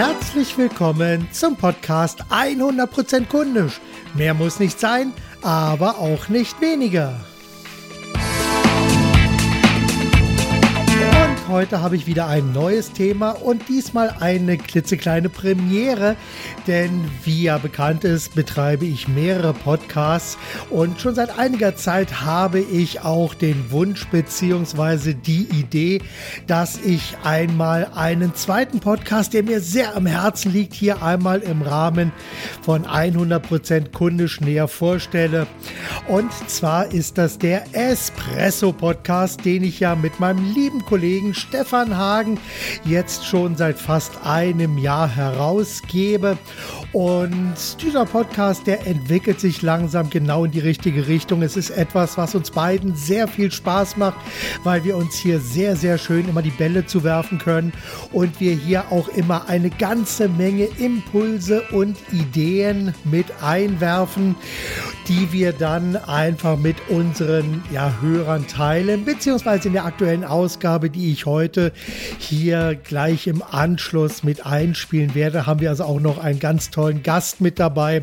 Herzlich willkommen zum Podcast 100% kundisch. Mehr muss nicht sein, aber auch nicht weniger. Heute habe ich wieder ein neues Thema und diesmal eine klitzekleine Premiere, denn wie ja bekannt ist, betreibe ich mehrere Podcasts und schon seit einiger Zeit habe ich auch den Wunsch bzw. die Idee, dass ich einmal einen zweiten Podcast, der mir sehr am Herzen liegt, hier einmal im Rahmen von 100% kundisch näher vorstelle. Und zwar ist das der Espresso Podcast, den ich ja mit meinem lieben Kollegen Stefan Hagen jetzt schon seit fast einem Jahr herausgebe. Und dieser Podcast, der entwickelt sich langsam genau in die richtige Richtung. Es ist etwas, was uns beiden sehr viel Spaß macht, weil wir uns hier sehr, sehr schön immer die Bälle zuwerfen können und wir hier auch immer eine ganze Menge Impulse und Ideen mit einwerfen, die wir dann einfach mit unseren ja, Hörern teilen, beziehungsweise in der aktuellen Ausgabe, die ich heute hier gleich im Anschluss mit einspielen werde, haben wir also auch noch einen ganz tollen Gast mit dabei.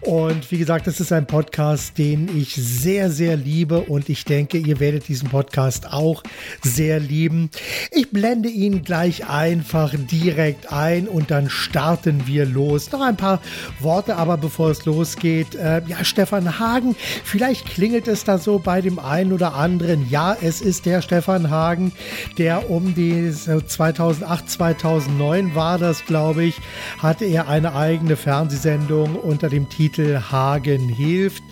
Und wie gesagt, das ist ein Podcast, den ich sehr, sehr liebe und ich denke, ihr werdet diesen Podcast auch sehr lieben. Ich blende ihn gleich einfach direkt ein und dann starten wir los. Noch ein paar Worte, aber bevor es losgeht, äh, ja, Stefan Hagen, vielleicht klingelt es da so bei dem einen oder anderen. Ja, es ist der Stefan Hagen, der um die 2008, 2009 war das, glaube ich, hatte er eine eigene Fernsehsendung unter dem Titel Hagen hilft.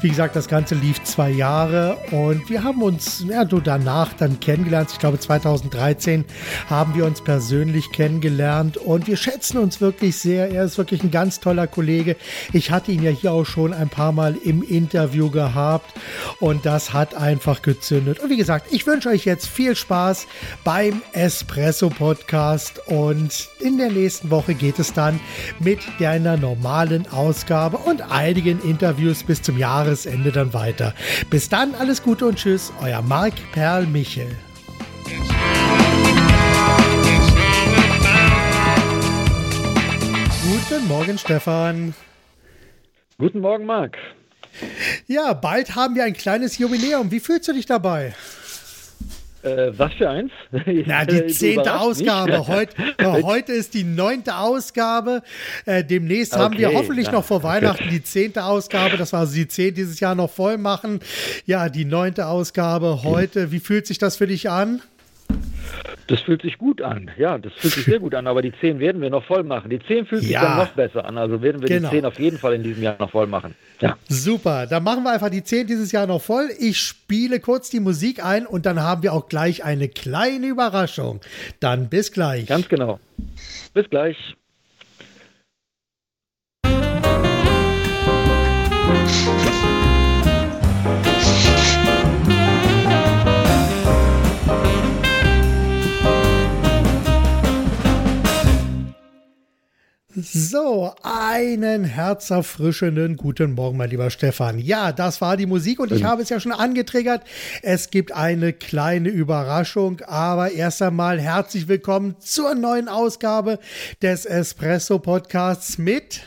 Wie gesagt, das Ganze lief zwei Jahre und wir haben uns ja, danach dann kennengelernt. Ich glaube, 2013 haben wir uns persönlich kennengelernt und wir schätzen uns wirklich sehr. Er ist wirklich ein ganz toller Kollege. Ich hatte ihn ja hier auch schon ein paar Mal im Interview gehabt und das hat einfach gezündet. Und wie gesagt, ich wünsche euch jetzt viel Spaß beim Espresso Podcast und in der nächsten Woche geht es dann mit einer normalen Ausgabe und einigen Interviews bis zum Jahresende dann weiter. Bis dann, alles Gute und Tschüss, euer Marc Perl Michel. Guten Morgen, Stefan. Guten Morgen, Marc. Ja, bald haben wir ein kleines Jubiläum. Wie fühlst du dich dabei? Äh, was für eins? Na, die zehnte Ausgabe. Heute, heute ist die neunte Ausgabe. Äh, demnächst okay, haben wir hoffentlich ja. noch vor Weihnachten die zehnte Ausgabe. Das war also die zehn dieses Jahr noch voll machen. Ja, die neunte Ausgabe heute. Wie fühlt sich das für dich an? Das fühlt sich gut an. Ja, das fühlt sich sehr gut an. Aber die 10 werden wir noch voll machen. Die 10 fühlt sich ja. dann noch besser an. Also werden wir genau. die 10 auf jeden Fall in diesem Jahr noch voll machen. Ja. Super. Dann machen wir einfach die 10 dieses Jahr noch voll. Ich spiele kurz die Musik ein und dann haben wir auch gleich eine kleine Überraschung. Dann bis gleich. Ganz genau. Bis gleich. So, einen herzerfrischenden guten Morgen, mein lieber Stefan. Ja, das war die Musik und ich habe es ja schon angetriggert. Es gibt eine kleine Überraschung, aber erst einmal herzlich willkommen zur neuen Ausgabe des Espresso Podcasts mit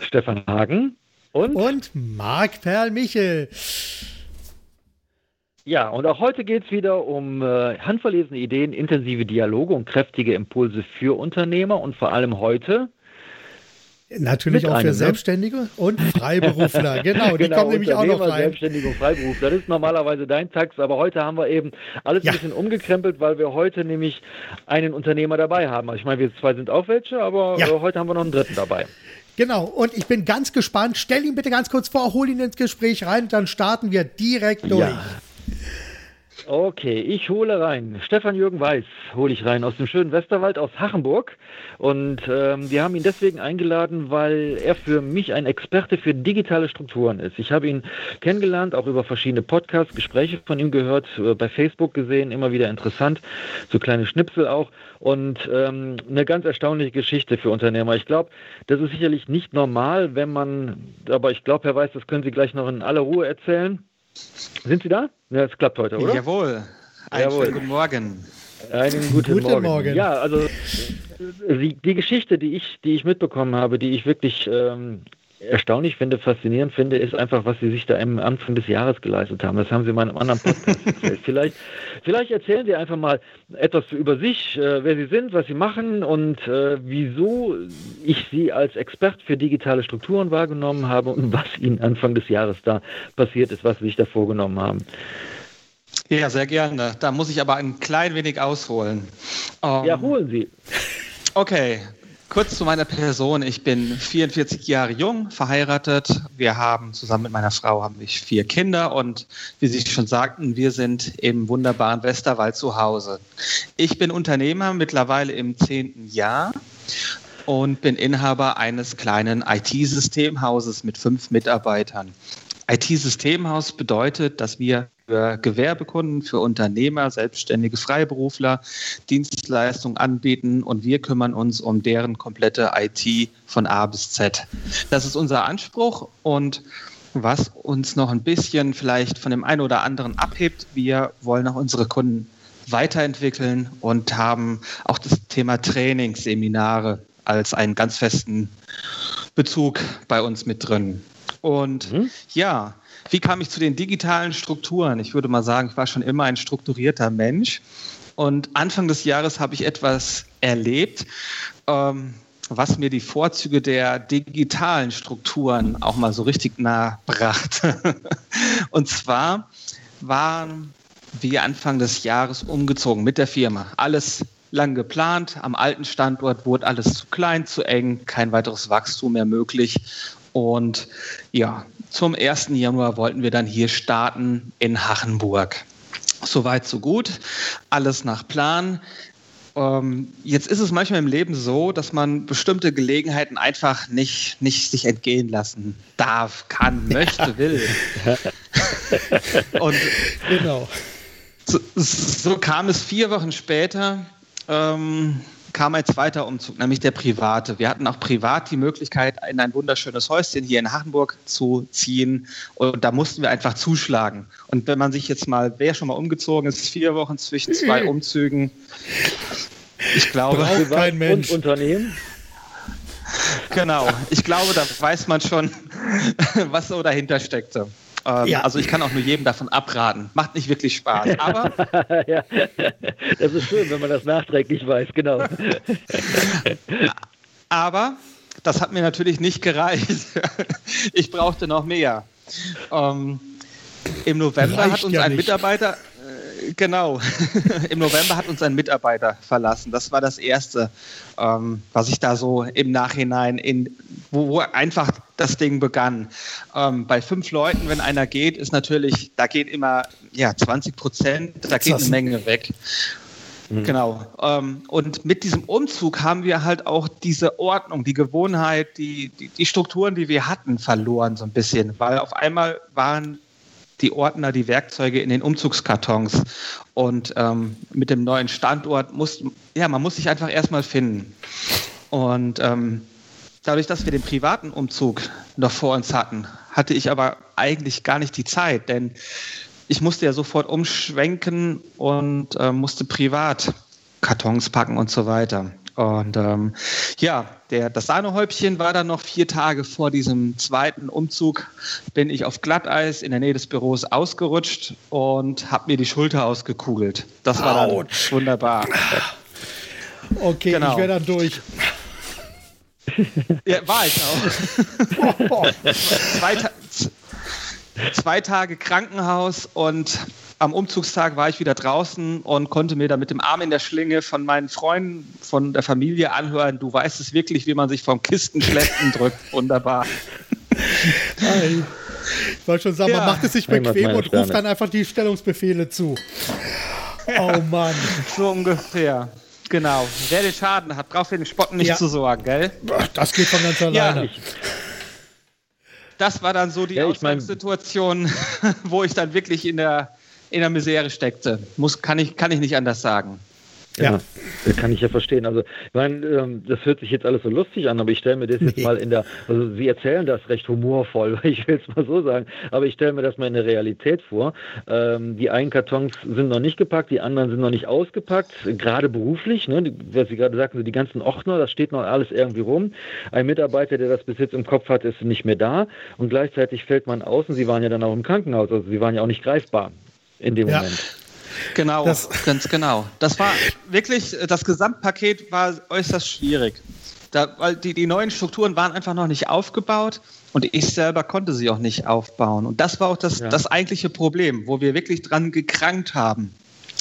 Stefan Hagen und, und Marc Perl Michel. Ja, und auch heute geht es wieder um äh, handverlesene Ideen, intensive Dialoge und kräftige Impulse für Unternehmer und vor allem heute Natürlich auch für einem, ne? Selbstständige und Freiberufler. genau, die genau, kommen nämlich auch noch rein. Selbstständige und Freiberufler. Das ist normalerweise dein Tax, aber heute haben wir eben alles ja. ein bisschen umgekrempelt, weil wir heute nämlich einen Unternehmer dabei haben. Also ich meine, wir zwei sind auch welche, aber ja. Äh, heute haben wir noch einen dritten dabei. Genau, und ich bin ganz gespannt. Stell ihn bitte ganz kurz vor, hol ihn ins Gespräch rein, dann starten wir direkt durch. Ja. Okay, ich hole rein. Stefan Jürgen Weiß hole ich rein aus dem schönen Westerwald aus Hachenburg. Und ähm, wir haben ihn deswegen eingeladen, weil er für mich ein Experte für digitale Strukturen ist. Ich habe ihn kennengelernt, auch über verschiedene Podcasts, Gespräche von ihm gehört, äh, bei Facebook gesehen, immer wieder interessant, so kleine Schnipsel auch. Und ähm, eine ganz erstaunliche Geschichte für Unternehmer. Ich glaube, das ist sicherlich nicht normal, wenn man, aber ich glaube, Herr Weiß, das können Sie gleich noch in aller Ruhe erzählen. Sind Sie da? Ja, es klappt heute, oder? Jawohl. Einen Jawohl. schönen guten Morgen. Einen guten, guten Morgen. Morgen. Ja, also die, die, Geschichte, die ich, die ich mitbekommen habe, die ich wirklich ähm, erstaunlich finde, faszinierend finde, ist einfach, was Sie sich da am Anfang des Jahres geleistet haben. Das haben Sie in meinem anderen Podcast erzählt. Vielleicht, vielleicht erzählen Sie einfach mal etwas über sich, äh, wer Sie sind, was Sie machen und äh, wieso ich Sie als Expert für digitale Strukturen wahrgenommen habe und was Ihnen Anfang des Jahres da passiert ist, was Sie sich da vorgenommen haben. Ja, sehr gerne. Da muss ich aber ein klein wenig ausholen. Um, ja, holen Sie. Okay, Kurz zu meiner Person. Ich bin 44 Jahre jung, verheiratet. Wir haben zusammen mit meiner Frau haben wir vier Kinder und wie Sie schon sagten, wir sind im wunderbaren Westerwald zu Hause. Ich bin Unternehmer mittlerweile im zehnten Jahr und bin Inhaber eines kleinen IT-Systemhauses mit fünf Mitarbeitern. IT-Systemhaus bedeutet, dass wir für Gewerbekunden, für Unternehmer, selbstständige Freiberufler Dienstleistungen anbieten und wir kümmern uns um deren komplette IT von A bis Z. Das ist unser Anspruch und was uns noch ein bisschen vielleicht von dem einen oder anderen abhebt, wir wollen auch unsere Kunden weiterentwickeln und haben auch das Thema Trainingsseminare als einen ganz festen Bezug bei uns mit drin. Und mhm. ja, wie kam ich zu den digitalen Strukturen? Ich würde mal sagen, ich war schon immer ein strukturierter Mensch. Und Anfang des Jahres habe ich etwas erlebt, ähm, was mir die Vorzüge der digitalen Strukturen auch mal so richtig nahe brachte. Und zwar waren wir Anfang des Jahres umgezogen mit der Firma. Alles lang geplant. Am alten Standort wurde alles zu klein, zu eng, kein weiteres Wachstum mehr möglich. Und ja, zum 1. Januar wollten wir dann hier starten in Hachenburg. Soweit, so gut. Alles nach Plan. Ähm, jetzt ist es manchmal im Leben so, dass man bestimmte Gelegenheiten einfach nicht, nicht sich entgehen lassen darf, kann, möchte, will. Und genau. So, so, kam es vier Wochen später. Ähm, kam ein zweiter Umzug, nämlich der private. Wir hatten auch privat die Möglichkeit, in ein wunderschönes Häuschen hier in Hachenburg zu ziehen. Und da mussten wir einfach zuschlagen. Und wenn man sich jetzt mal, wer schon mal umgezogen ist, vier Wochen zwischen zwei Umzügen. Ich glaube, Braucht kein Mensch. Und Unternehmen. Genau. Ich glaube, da weiß man schon, was so dahinter steckte. Ähm, ja. Also ich kann auch nur jedem davon abraten. Macht nicht wirklich Spaß. Aber ja, das ist schön, wenn man das nachträglich weiß, genau. aber das hat mir natürlich nicht gereicht. ich brauchte noch mehr. Ähm, Im November Reicht hat uns ja ein nicht. Mitarbeiter, Genau. Im November hat uns ein Mitarbeiter verlassen. Das war das Erste, ähm, was ich da so im Nachhinein, in, wo, wo einfach das Ding begann. Ähm, bei fünf Leuten, wenn einer geht, ist natürlich, da geht immer ja, 20 Prozent, da geht eine Menge weg. Mhm. Genau. Ähm, und mit diesem Umzug haben wir halt auch diese Ordnung, die Gewohnheit, die, die, die Strukturen, die wir hatten, verloren so ein bisschen, weil auf einmal waren die Ordner, die Werkzeuge in den Umzugskartons. Und ähm, mit dem neuen Standort muss, ja, man muss sich einfach erstmal finden. Und ähm, dadurch, dass wir den privaten Umzug noch vor uns hatten, hatte ich aber eigentlich gar nicht die Zeit, denn ich musste ja sofort umschwenken und äh, musste privat Kartons packen und so weiter. Und ähm, ja, der, das Sahnehäubchen war dann noch vier Tage vor diesem zweiten Umzug, bin ich auf Glatteis in der Nähe des Büros ausgerutscht und habe mir die Schulter ausgekugelt. Das war dann wunderbar. Okay, genau. ich wäre dann durch. Ja, war ich auch. zwei, zwei Tage Krankenhaus und am Umzugstag war ich wieder draußen und konnte mir da mit dem Arm in der Schlinge von meinen Freunden, von der Familie anhören, du weißt es wirklich, wie man sich vom Kistenschleppen drückt. Wunderbar. Hi. Ich wollte schon sagen, ja. man macht es sich bequem und ruft dann einfach die Stellungsbefehle zu. Oh Mann. So ungefähr. Genau. Wer den Schaden hat, braucht für den Spotten nicht ja. zu sorgen, gell? Das geht von ganz alleine. Ja. Das war dann so die ja, Ausgangssituation, wo ich dann wirklich in der in der Misere steckte. Muss, kann, ich, kann ich nicht anders sagen. Ja, ja, kann ich ja verstehen. Also, ich meine, ähm, das hört sich jetzt alles so lustig an, aber ich stelle mir das jetzt nee. mal in der, also Sie erzählen das recht humorvoll, ich will es mal so sagen, aber ich stelle mir das mal in der Realität vor. Ähm, die einen Kartons sind noch nicht gepackt, die anderen sind noch nicht ausgepackt, gerade beruflich, ne, was Sie gerade sagten, so die ganzen Ordner, das steht noch alles irgendwie rum. Ein Mitarbeiter, der das bis jetzt im Kopf hat, ist nicht mehr da und gleichzeitig fällt man aus und Sie waren ja dann auch im Krankenhaus, also Sie waren ja auch nicht greifbar in dem ja. Moment. Genau, das, ganz genau. Das war wirklich, das Gesamtpaket war äußerst schwierig. Da, weil die, die neuen Strukturen waren einfach noch nicht aufgebaut und ich selber konnte sie auch nicht aufbauen. Und das war auch das, ja. das eigentliche Problem, wo wir wirklich dran gekrankt haben.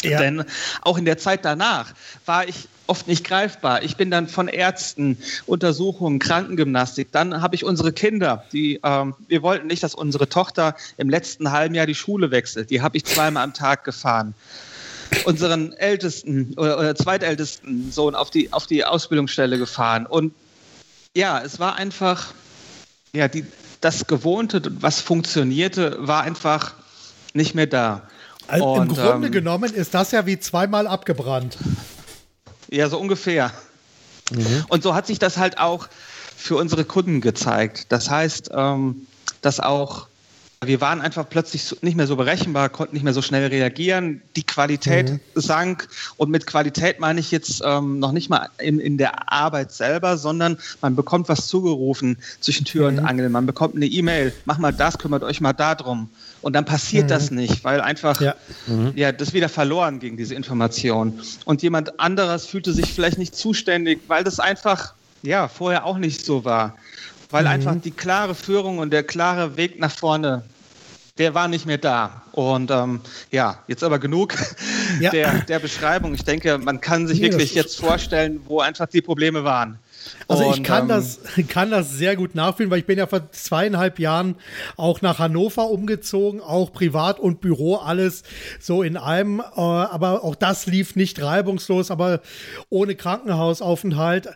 Ja. Denn auch in der Zeit danach war ich oft nicht greifbar. Ich bin dann von Ärzten, Untersuchungen, Krankengymnastik. Dann habe ich unsere Kinder, die ähm, wir wollten nicht, dass unsere Tochter im letzten halben Jahr die Schule wechselt. Die habe ich zweimal am Tag gefahren. Unseren ältesten oder, oder zweitältesten Sohn auf die, auf die Ausbildungsstelle gefahren. Und ja, es war einfach, ja, die, das Gewohnte, was funktionierte, war einfach nicht mehr da. Also Und, Im Grunde ähm, genommen ist das ja wie zweimal abgebrannt. Ja, so ungefähr. Mhm. Und so hat sich das halt auch für unsere Kunden gezeigt. Das heißt, ähm, dass auch wir waren einfach plötzlich nicht mehr so berechenbar, konnten nicht mehr so schnell reagieren. Die Qualität mhm. sank. Und mit Qualität meine ich jetzt ähm, noch nicht mal in, in der Arbeit selber, sondern man bekommt was zugerufen zwischen Tür mhm. und Angel. Man bekommt eine E-Mail, mach mal das, kümmert euch mal darum. Und dann passiert mhm. das nicht, weil einfach ja. Mhm. ja. das wieder verloren ging, diese Information. Und jemand anderes fühlte sich vielleicht nicht zuständig, weil das einfach ja vorher auch nicht so war. Weil mhm. einfach die klare Führung und der klare Weg nach vorne der war nicht mehr da. Und ähm, ja, jetzt aber genug ja. der, der Beschreibung. Ich denke, man kann sich wirklich jetzt vorstellen, wo einfach die Probleme waren. Also ich kann, ähm, das, kann das sehr gut nachfühlen, weil ich bin ja vor zweieinhalb Jahren auch nach Hannover umgezogen, auch privat und Büro, alles so in einem. Äh, aber auch das lief nicht reibungslos, aber ohne Krankenhausaufenthalt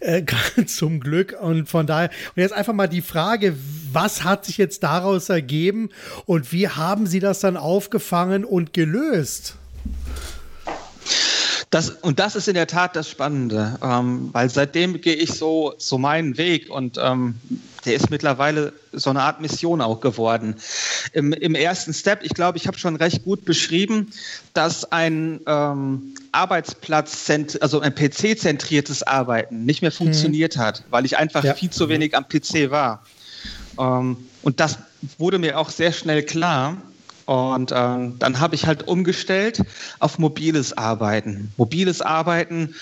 äh, zum Glück. Und von daher, und jetzt einfach mal die Frage, was hat sich jetzt daraus ergeben und wie haben Sie das dann aufgefangen und gelöst? Das, und das ist in der Tat das Spannende, ähm, weil seitdem gehe ich so, so meinen Weg und ähm, der ist mittlerweile so eine Art Mission auch geworden. Im, im ersten Step, ich glaube, ich habe schon recht gut beschrieben, dass ein ähm, Arbeitsplatz, also ein PC-zentriertes Arbeiten nicht mehr mhm. funktioniert mhm. hat, weil ich einfach ja. viel zu wenig am PC war. Ähm, und das wurde mir auch sehr schnell klar. Und ähm, dann habe ich halt umgestellt auf mobiles Arbeiten. Mobiles Arbeiten,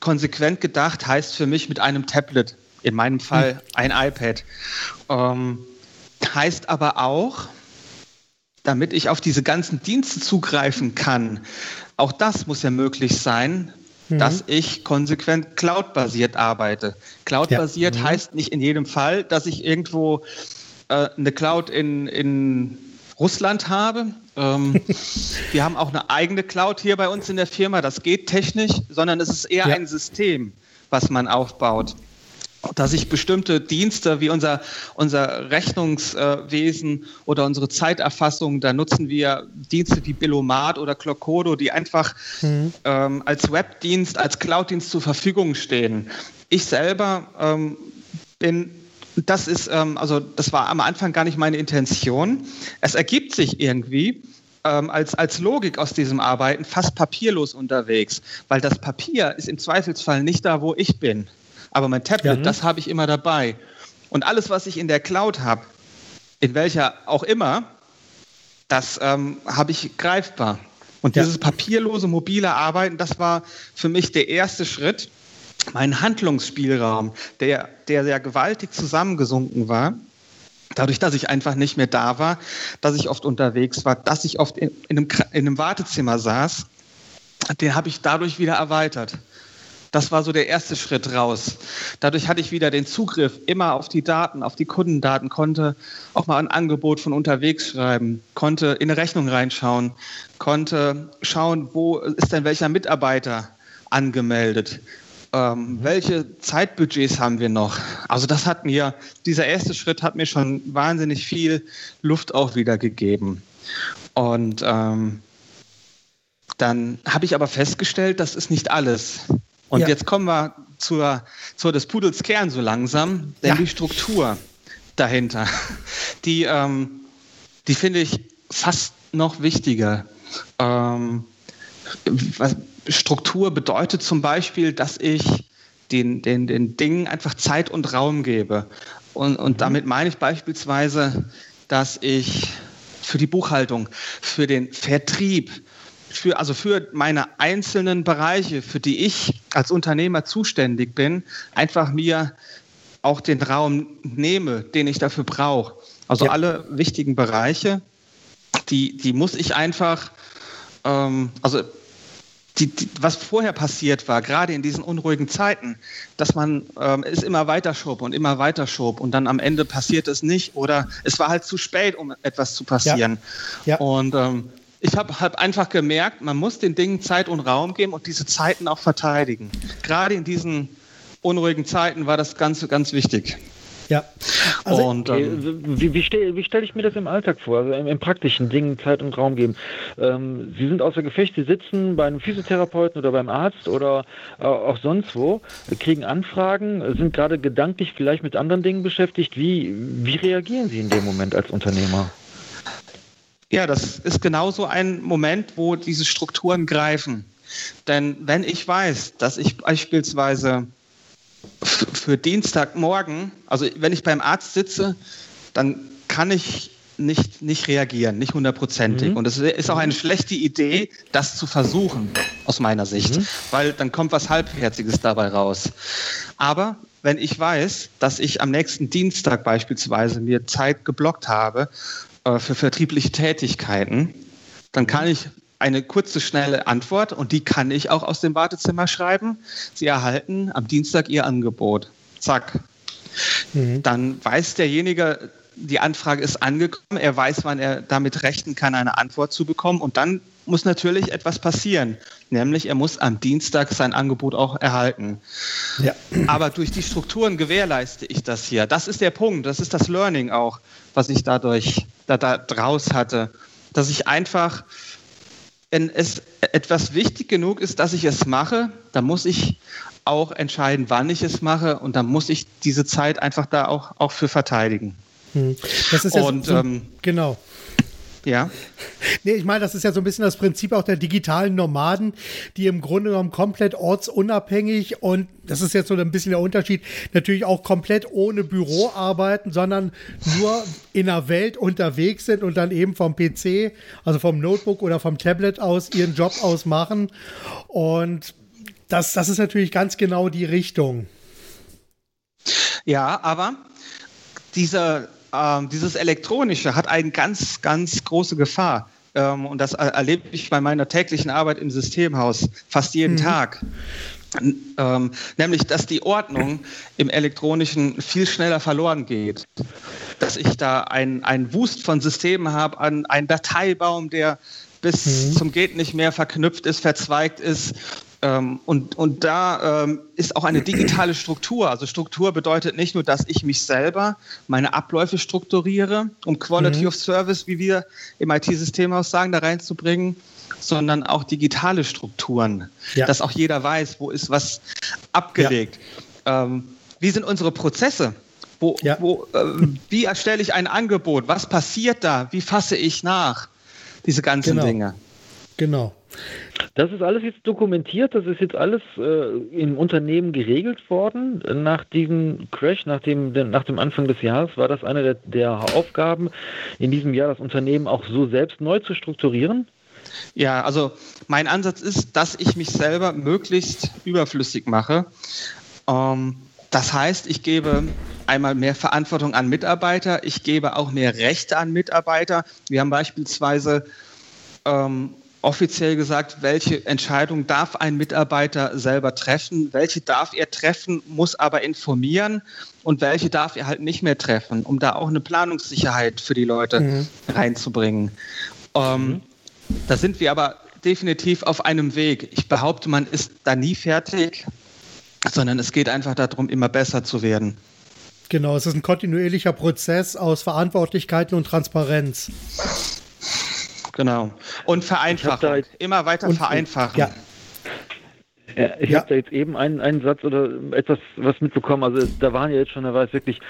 konsequent gedacht, heißt für mich mit einem Tablet, in meinem Fall ein iPad. Ähm, heißt aber auch, damit ich auf diese ganzen Dienste zugreifen kann, auch das muss ja möglich sein, mhm. dass ich konsequent cloud-basiert arbeite. Cloud-basiert ja. mhm. heißt nicht in jedem Fall, dass ich irgendwo äh, eine Cloud in, in Russland habe. Ähm, wir haben auch eine eigene Cloud hier bei uns in der Firma. Das geht technisch, sondern es ist eher ja. ein System, was man aufbaut. Dass ich bestimmte Dienste wie unser, unser Rechnungswesen oder unsere Zeiterfassung, da nutzen wir Dienste wie Billomat oder Clocodo, die einfach mhm. ähm, als Webdienst, als Cloud-Dienst zur Verfügung stehen. Ich selber ähm, bin das ist, ähm, also das war am Anfang gar nicht meine Intention. Es ergibt sich irgendwie ähm, als, als Logik aus diesem Arbeiten fast papierlos unterwegs, weil das Papier ist im Zweifelsfall nicht da, wo ich bin. Aber mein Tablet, ja. das habe ich immer dabei. Und alles, was ich in der Cloud habe, in welcher auch immer, das ähm, habe ich greifbar. Und ja. dieses papierlose, mobile Arbeiten, das war für mich der erste Schritt, mein Handlungsspielraum, der, der sehr gewaltig zusammengesunken war, dadurch, dass ich einfach nicht mehr da war, dass ich oft unterwegs war, dass ich oft in, in, einem, in einem Wartezimmer saß, den habe ich dadurch wieder erweitert. Das war so der erste Schritt raus. Dadurch hatte ich wieder den Zugriff immer auf die Daten, auf die Kundendaten, konnte auch mal ein Angebot von unterwegs schreiben, konnte in eine Rechnung reinschauen, konnte schauen, wo ist denn welcher Mitarbeiter angemeldet, ähm, welche Zeitbudgets haben wir noch? Also das hat mir, dieser erste Schritt hat mir schon wahnsinnig viel Luft auch wieder gegeben. Und ähm, Dann habe ich aber festgestellt, das ist nicht alles. Und ja. jetzt kommen wir zur, zur des Pudels Kern so langsam, denn ja. die Struktur dahinter, die, ähm, die finde ich fast noch wichtiger. Ähm, was, Struktur bedeutet zum Beispiel, dass ich den, den, den Dingen einfach Zeit und Raum gebe. Und, und mhm. damit meine ich beispielsweise, dass ich für die Buchhaltung, für den Vertrieb, für, also für meine einzelnen Bereiche, für die ich als Unternehmer zuständig bin, einfach mir auch den Raum nehme, den ich dafür brauche. Also ja. alle wichtigen Bereiche, die, die muss ich einfach, ähm, also die, die, was vorher passiert war, gerade in diesen unruhigen Zeiten, dass man ähm, es immer weiter schob und immer weiter schob und dann am Ende passiert es nicht oder es war halt zu spät, um etwas zu passieren. Ja. Ja. Und ähm, ich habe hab einfach gemerkt, man muss den Dingen Zeit und Raum geben und diese Zeiten auch verteidigen. Gerade in diesen unruhigen Zeiten war das Ganze ganz wichtig. Ja. Also, und, ähm, wie, wie stelle stell ich mir das im Alltag vor, also im, im, praktischen Dingen Zeit und Raum geben? Ähm, Sie sind außer Gefecht, Sie sitzen bei einem Physiotherapeuten oder beim Arzt oder äh, auch sonst wo, kriegen Anfragen, sind gerade gedanklich vielleicht mit anderen Dingen beschäftigt. Wie, wie reagieren Sie in dem Moment als Unternehmer? Ja, das ist genauso ein Moment, wo diese Strukturen greifen. Denn wenn ich weiß, dass ich beispielsweise für Dienstagmorgen, also wenn ich beim Arzt sitze, dann kann ich nicht, nicht reagieren, nicht hundertprozentig. Mhm. Und es ist auch eine schlechte Idee, das zu versuchen, aus meiner Sicht, mhm. weil dann kommt was Halbherziges dabei raus. Aber wenn ich weiß, dass ich am nächsten Dienstag beispielsweise mir Zeit geblockt habe äh, für vertriebliche Tätigkeiten, dann kann ich eine kurze, schnelle Antwort und die kann ich auch aus dem Wartezimmer schreiben. Sie erhalten am Dienstag Ihr Angebot. Zack. Mhm. Dann weiß derjenige, die Anfrage ist angekommen, er weiß, wann er damit rechnen kann, eine Antwort zu bekommen und dann muss natürlich etwas passieren, nämlich er muss am Dienstag sein Angebot auch erhalten. Ja. Aber durch die Strukturen gewährleiste ich das hier. Das ist der Punkt, das ist das Learning auch, was ich dadurch da, da draus hatte, dass ich einfach wenn es etwas wichtig genug ist, dass ich es mache, dann muss ich auch entscheiden, wann ich es mache und dann muss ich diese Zeit einfach da auch, auch für verteidigen. Hm. Das ist ja und, so, ähm, genau. Ja. Nee, ich meine, das ist ja so ein bisschen das Prinzip auch der digitalen Nomaden, die im Grunde genommen komplett ortsunabhängig und das ist jetzt so ein bisschen der Unterschied, natürlich auch komplett ohne Büro arbeiten, sondern nur in der Welt unterwegs sind und dann eben vom PC, also vom Notebook oder vom Tablet aus ihren Job ausmachen. Und das, das ist natürlich ganz genau die Richtung. Ja, aber dieser ähm, dieses Elektronische hat eine ganz, ganz große Gefahr. Ähm, und das erlebe ich bei meiner täglichen Arbeit im Systemhaus fast jeden mhm. Tag. Ähm, nämlich, dass die Ordnung im Elektronischen viel schneller verloren geht. Dass ich da einen Wust von Systemen habe, an einen Dateibaum, der bis mhm. zum Geht nicht mehr verknüpft ist, verzweigt ist, ähm, und, und da ähm, ist auch eine digitale Struktur. Also Struktur bedeutet nicht nur, dass ich mich selber, meine Abläufe strukturiere, um Quality mhm. of Service, wie wir im IT-Systemhaus sagen, da reinzubringen, sondern auch digitale Strukturen, ja. dass auch jeder weiß, wo ist was abgelegt. Ja. Ähm, wie sind unsere Prozesse? Wo, ja. wo, äh, wie erstelle ich ein Angebot? Was passiert da? Wie fasse ich nach? Diese ganzen genau. Dinge. Genau. Das ist alles jetzt dokumentiert, das ist jetzt alles äh, im Unternehmen geregelt worden. Nach diesem Crash, nach dem, nach dem Anfang des Jahres, war das eine der, der Aufgaben in diesem Jahr, das Unternehmen auch so selbst neu zu strukturieren? Ja, also mein Ansatz ist, dass ich mich selber möglichst überflüssig mache. Ähm, das heißt, ich gebe einmal mehr Verantwortung an Mitarbeiter, ich gebe auch mehr Rechte an Mitarbeiter. Wir haben beispielsweise ähm, offiziell gesagt, welche Entscheidung darf ein Mitarbeiter selber treffen, welche darf er treffen, muss aber informieren und welche darf er halt nicht mehr treffen, um da auch eine Planungssicherheit für die Leute mhm. reinzubringen. Ähm, mhm. Da sind wir aber definitiv auf einem Weg. Ich behaupte, man ist da nie fertig, sondern es geht einfach darum, immer besser zu werden. Genau, es ist ein kontinuierlicher Prozess aus Verantwortlichkeiten und Transparenz. Genau. Und vereinfachen. Immer weiter und, vereinfachen. Ja. Ja, ich ja. habe da jetzt eben einen, einen Satz oder etwas was mitbekommen. Also da waren ja jetzt schon, da war es wirklich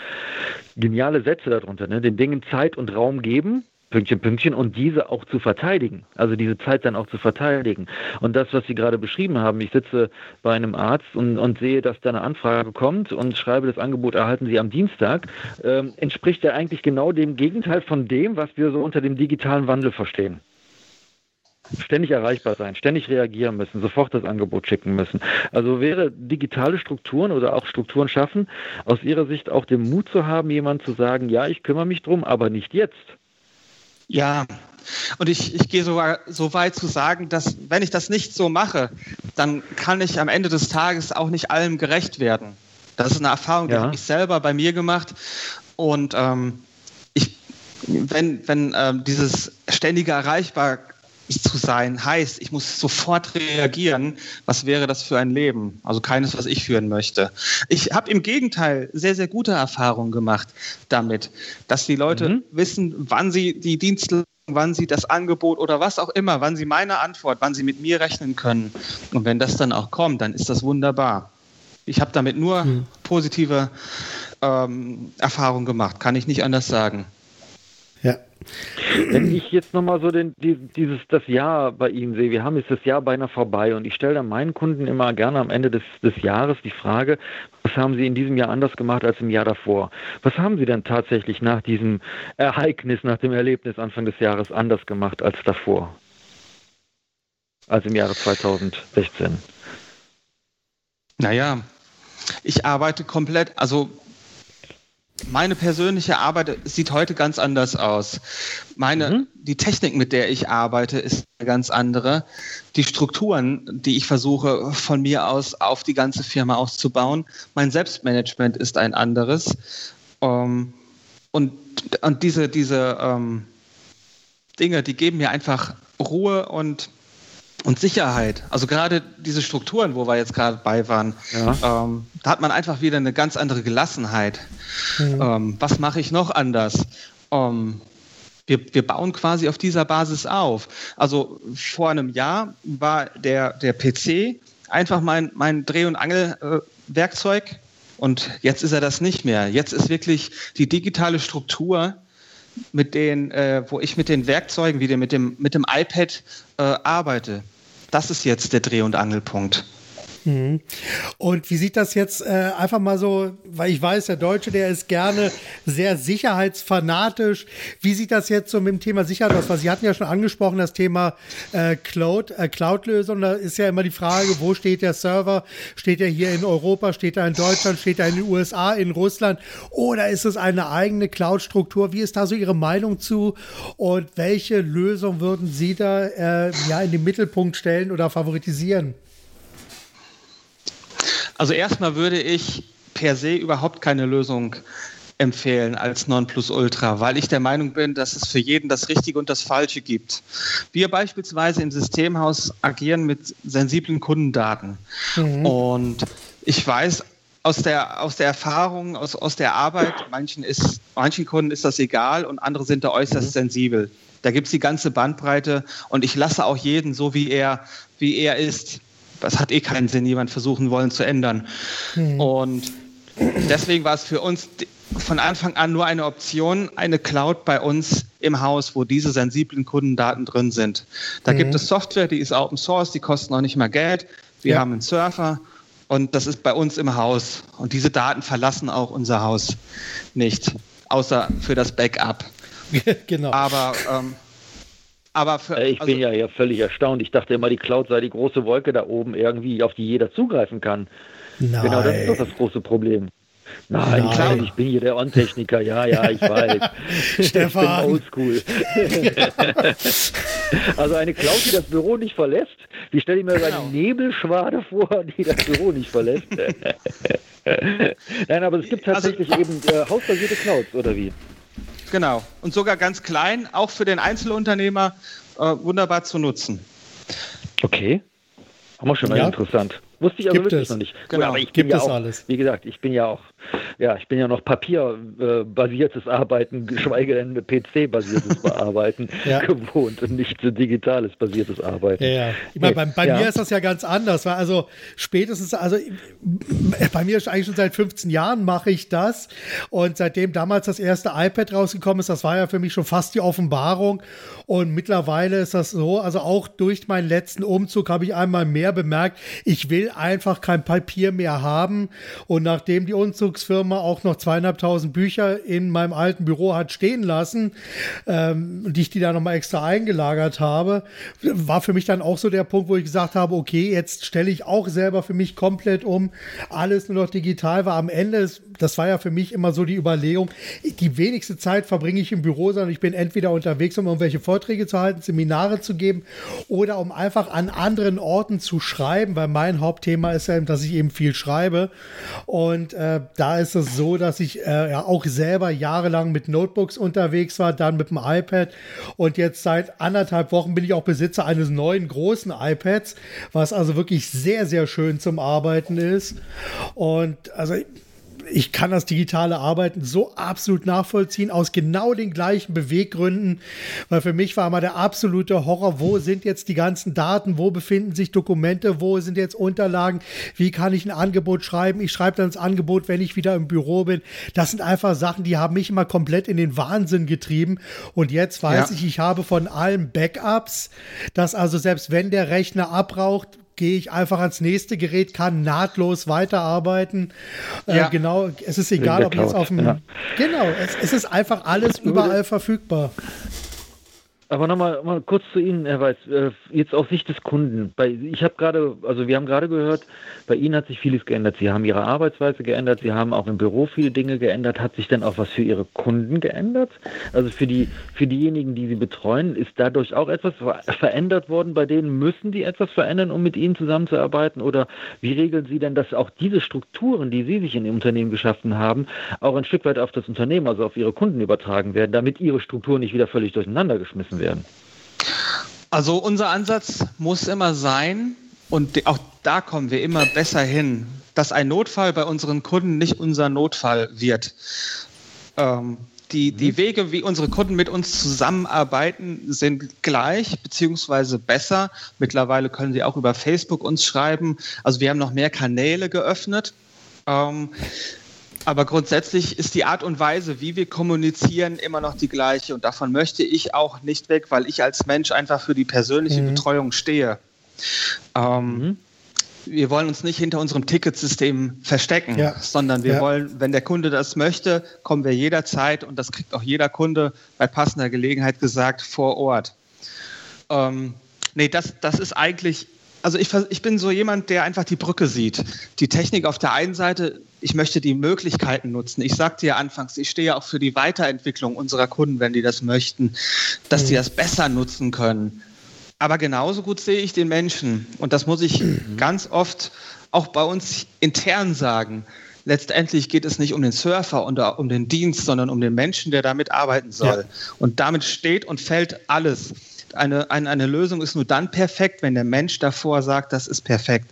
geniale Sätze darunter. Ne? Den Dingen Zeit und Raum geben, Pünktchen, Pünktchen, und diese auch zu verteidigen. Also diese Zeit dann auch zu verteidigen. Und das, was Sie gerade beschrieben haben, ich sitze bei einem Arzt und, und sehe, dass da eine Anfrage kommt und schreibe, das Angebot erhalten Sie am Dienstag, ähm, entspricht ja eigentlich genau dem Gegenteil von dem, was wir so unter dem digitalen Wandel verstehen ständig erreichbar sein, ständig reagieren müssen, sofort das Angebot schicken müssen. Also wäre digitale Strukturen oder auch Strukturen schaffen, aus Ihrer Sicht auch den Mut zu haben, jemand zu sagen, ja, ich kümmere mich drum, aber nicht jetzt. Ja, und ich, ich gehe sogar so weit zu sagen, dass wenn ich das nicht so mache, dann kann ich am Ende des Tages auch nicht allem gerecht werden. Das ist eine Erfahrung, die ja. habe ich selber bei mir gemacht. Und ähm, ich, wenn, wenn ähm, dieses ständige Erreichbar zu sein heißt, ich muss sofort reagieren, was wäre das für ein Leben? Also keines, was ich führen möchte. Ich habe im Gegenteil sehr, sehr gute Erfahrungen gemacht damit, dass die Leute mhm. wissen, wann sie die Dienstleistung wann sie das Angebot oder was auch immer, wann sie meine Antwort, wann sie mit mir rechnen können. Und wenn das dann auch kommt, dann ist das wunderbar. Ich habe damit nur mhm. positive ähm, Erfahrungen gemacht, kann ich nicht anders sagen. Ja. Wenn ich jetzt nochmal so den, dieses, das Jahr bei Ihnen sehe, wir haben jetzt das Jahr beinahe vorbei und ich stelle dann meinen Kunden immer gerne am Ende des, des Jahres die Frage, was haben Sie in diesem Jahr anders gemacht als im Jahr davor? Was haben Sie denn tatsächlich nach diesem Ereignis, nach dem Erlebnis Anfang des Jahres anders gemacht als davor? Als im Jahre 2016? Naja, ich arbeite komplett, also meine persönliche Arbeit sieht heute ganz anders aus. Meine, mhm. die Technik, mit der ich arbeite, ist eine ganz andere. Die Strukturen, die ich versuche von mir aus auf die ganze Firma auszubauen, mein Selbstmanagement ist ein anderes. Ähm, und, und diese, diese ähm, Dinge, die geben mir einfach Ruhe und und Sicherheit. Also gerade diese Strukturen, wo wir jetzt gerade bei waren, ja. ähm, da hat man einfach wieder eine ganz andere Gelassenheit. Mhm. Ähm, was mache ich noch anders? Ähm, wir, wir bauen quasi auf dieser Basis auf. Also vor einem Jahr war der, der PC einfach mein, mein Dreh- und Angelwerkzeug äh, und jetzt ist er das nicht mehr. Jetzt ist wirklich die digitale Struktur mit den, äh, wo ich mit den Werkzeugen, wie mit dem, mit dem iPad äh, arbeite. Das ist jetzt der Dreh- und Angelpunkt. Mhm. Und wie sieht das jetzt äh, einfach mal so, weil ich weiß, der Deutsche, der ist gerne sehr sicherheitsfanatisch. Wie sieht das jetzt so mit dem Thema Sicherheit aus? Weil Sie hatten ja schon angesprochen, das Thema äh, Cloud, äh, Cloud-Lösung. Da ist ja immer die Frage, wo steht der Server? Steht er hier in Europa? Steht er in Deutschland? Steht er in den USA, in Russland? Oder ist es eine eigene Cloud-Struktur? Wie ist da so Ihre Meinung zu? Und welche Lösung würden Sie da äh, ja in den Mittelpunkt stellen oder favoritisieren? Also erstmal würde ich per se überhaupt keine Lösung empfehlen als Nonplusultra, weil ich der Meinung bin, dass es für jeden das Richtige und das Falsche gibt. Wir beispielsweise im Systemhaus agieren mit sensiblen Kundendaten. Mhm. Und ich weiß aus der, aus der Erfahrung, aus, aus der Arbeit, manchen, ist, manchen Kunden ist das egal und andere sind da äußerst mhm. sensibel. Da gibt es die ganze Bandbreite und ich lasse auch jeden so, wie er, wie er ist das hat eh keinen Sinn, jemand versuchen wollen zu ändern. Mhm. Und deswegen war es für uns von Anfang an nur eine Option, eine Cloud bei uns im Haus, wo diese sensiblen Kundendaten drin sind. Da mhm. gibt es Software, die ist Open Source, die kostet noch nicht mal Geld. Wir ja. haben einen Surfer und das ist bei uns im Haus. Und diese Daten verlassen auch unser Haus nicht, außer für das Backup. genau. Aber ähm, aber für, äh, ich also, bin ja, ja völlig erstaunt. Ich dachte immer, die Cloud sei die große Wolke da oben irgendwie, auf die jeder zugreifen kann. Nein. Genau, das ist doch das große Problem. Nein, Nein. ich bin hier der On-Techniker. Ja, ja, ich weiß. Stefan. Ich bin oldschool. also eine Cloud, die das Büro nicht verlässt, die stelle ich mir genau. eine Nebelschwade vor, die das Büro nicht verlässt. Nein, aber es gibt also tatsächlich also, eben äh, hausbasierte Clouds, oder wie? Genau. Und sogar ganz klein, auch für den Einzelunternehmer äh, wunderbar zu nutzen. Okay. Haben wir schon mal ja. interessant. Wusste ich also Gibt wirklich es. noch nicht. Genau. aber ich Gibt ja es auch, alles. Wie gesagt, ich bin ja auch, ja, ich bin ja noch papierbasiertes Arbeiten, geschweige denn PC-basiertes Bearbeiten ja. gewohnt und nicht so digitales basiertes Arbeiten. Ja, ja. Ich meine, bei, bei mir ist das ja ganz anders. Weil also spätestens, also bei mir ist eigentlich schon seit 15 Jahren mache ich das. Und seitdem damals das erste iPad rausgekommen ist, das war ja für mich schon fast die Offenbarung. Und mittlerweile ist das so, also auch durch meinen letzten Umzug habe ich einmal mehr bemerkt, ich will einfach kein Papier mehr haben. Und nachdem die Umzugsfirma auch noch zweieinhalbtausend Bücher in meinem alten Büro hat stehen lassen, ähm, die ich die da nochmal extra eingelagert habe, war für mich dann auch so der Punkt, wo ich gesagt habe, okay, jetzt stelle ich auch selber für mich komplett um, alles nur noch digital, weil am Ende, das war ja für mich immer so die Überlegung, die wenigste Zeit verbringe ich im Büro, sondern ich bin entweder unterwegs, um irgendwelche Vorträge zu halten, Seminare zu geben oder um einfach an anderen Orten zu schreiben, weil mein Hauptthema ist ja, dass ich eben viel schreibe. Und äh, da ist es so, dass ich äh, ja auch selber jahrelang mit Notebooks unterwegs war, dann mit dem iPad und jetzt seit anderthalb Wochen bin ich auch Besitzer eines neuen großen iPads, was also wirklich sehr, sehr schön zum Arbeiten ist. Und also ich kann das digitale Arbeiten so absolut nachvollziehen, aus genau den gleichen Beweggründen, weil für mich war immer der absolute Horror, wo sind jetzt die ganzen Daten, wo befinden sich Dokumente, wo sind jetzt Unterlagen, wie kann ich ein Angebot schreiben, ich schreibe dann das Angebot, wenn ich wieder im Büro bin. Das sind einfach Sachen, die haben mich immer komplett in den Wahnsinn getrieben und jetzt weiß ja. ich, ich habe von allen Backups, dass also selbst wenn der Rechner abraucht, gehe ich einfach ans nächste Gerät, kann nahtlos weiterarbeiten. Äh, ja. genau, es ist egal, ob jetzt auf dem. Ja. Genau, es, es, ist einfach alles überall verfügbar. Aber nochmal mal kurz zu Ihnen, Herr Weiß, äh, jetzt aus Sicht des Kunden. Ich habe gerade, also wir haben gerade gehört, bei Ihnen hat sich vieles geändert. Sie haben Ihre Arbeitsweise geändert, Sie haben auch im Büro viele Dinge geändert. Hat sich denn auch was für Ihre Kunden geändert? Also für, die, für diejenigen, die Sie betreuen, ist dadurch auch etwas verändert worden? Bei denen müssen die etwas verändern, um mit Ihnen zusammenzuarbeiten? Oder wie regeln Sie denn, dass auch diese Strukturen, die Sie sich in Ihrem Unternehmen geschaffen haben, auch ein Stück weit auf das Unternehmen, also auf Ihre Kunden übertragen werden, damit Ihre Strukturen nicht wieder völlig durcheinander geschmissen werden? Werden? Also unser Ansatz muss immer sein, und auch da kommen wir immer besser hin, dass ein Notfall bei unseren Kunden nicht unser Notfall wird. Ähm, die, die mhm. Wege, wie unsere Kunden mit uns zusammenarbeiten, sind gleich beziehungsweise besser. Mittlerweile können sie auch über Facebook uns schreiben. Also wir haben noch mehr Kanäle geöffnet. Ähm, aber grundsätzlich ist die Art und Weise, wie wir kommunizieren, immer noch die gleiche. Und davon möchte ich auch nicht weg, weil ich als Mensch einfach für die persönliche mhm. Betreuung stehe. Ähm, mhm. Wir wollen uns nicht hinter unserem Ticketsystem verstecken, ja. sondern wir ja. wollen, wenn der Kunde das möchte, kommen wir jederzeit und das kriegt auch jeder Kunde bei passender Gelegenheit gesagt vor Ort. Ähm, nee, das, das ist eigentlich also ich, ich bin so jemand, der einfach die Brücke sieht. Die Technik auf der einen Seite, ich möchte die Möglichkeiten nutzen. Ich sagte ja anfangs, ich stehe auch für die Weiterentwicklung unserer Kunden, wenn die das möchten, dass mhm. die das besser nutzen können. Aber genauso gut sehe ich den Menschen. Und das muss ich mhm. ganz oft auch bei uns intern sagen. Letztendlich geht es nicht um den Surfer und um den Dienst, sondern um den Menschen, der damit arbeiten soll. Ja. Und damit steht und fällt alles eine, eine, eine Lösung ist nur dann perfekt, wenn der Mensch davor sagt, das ist perfekt.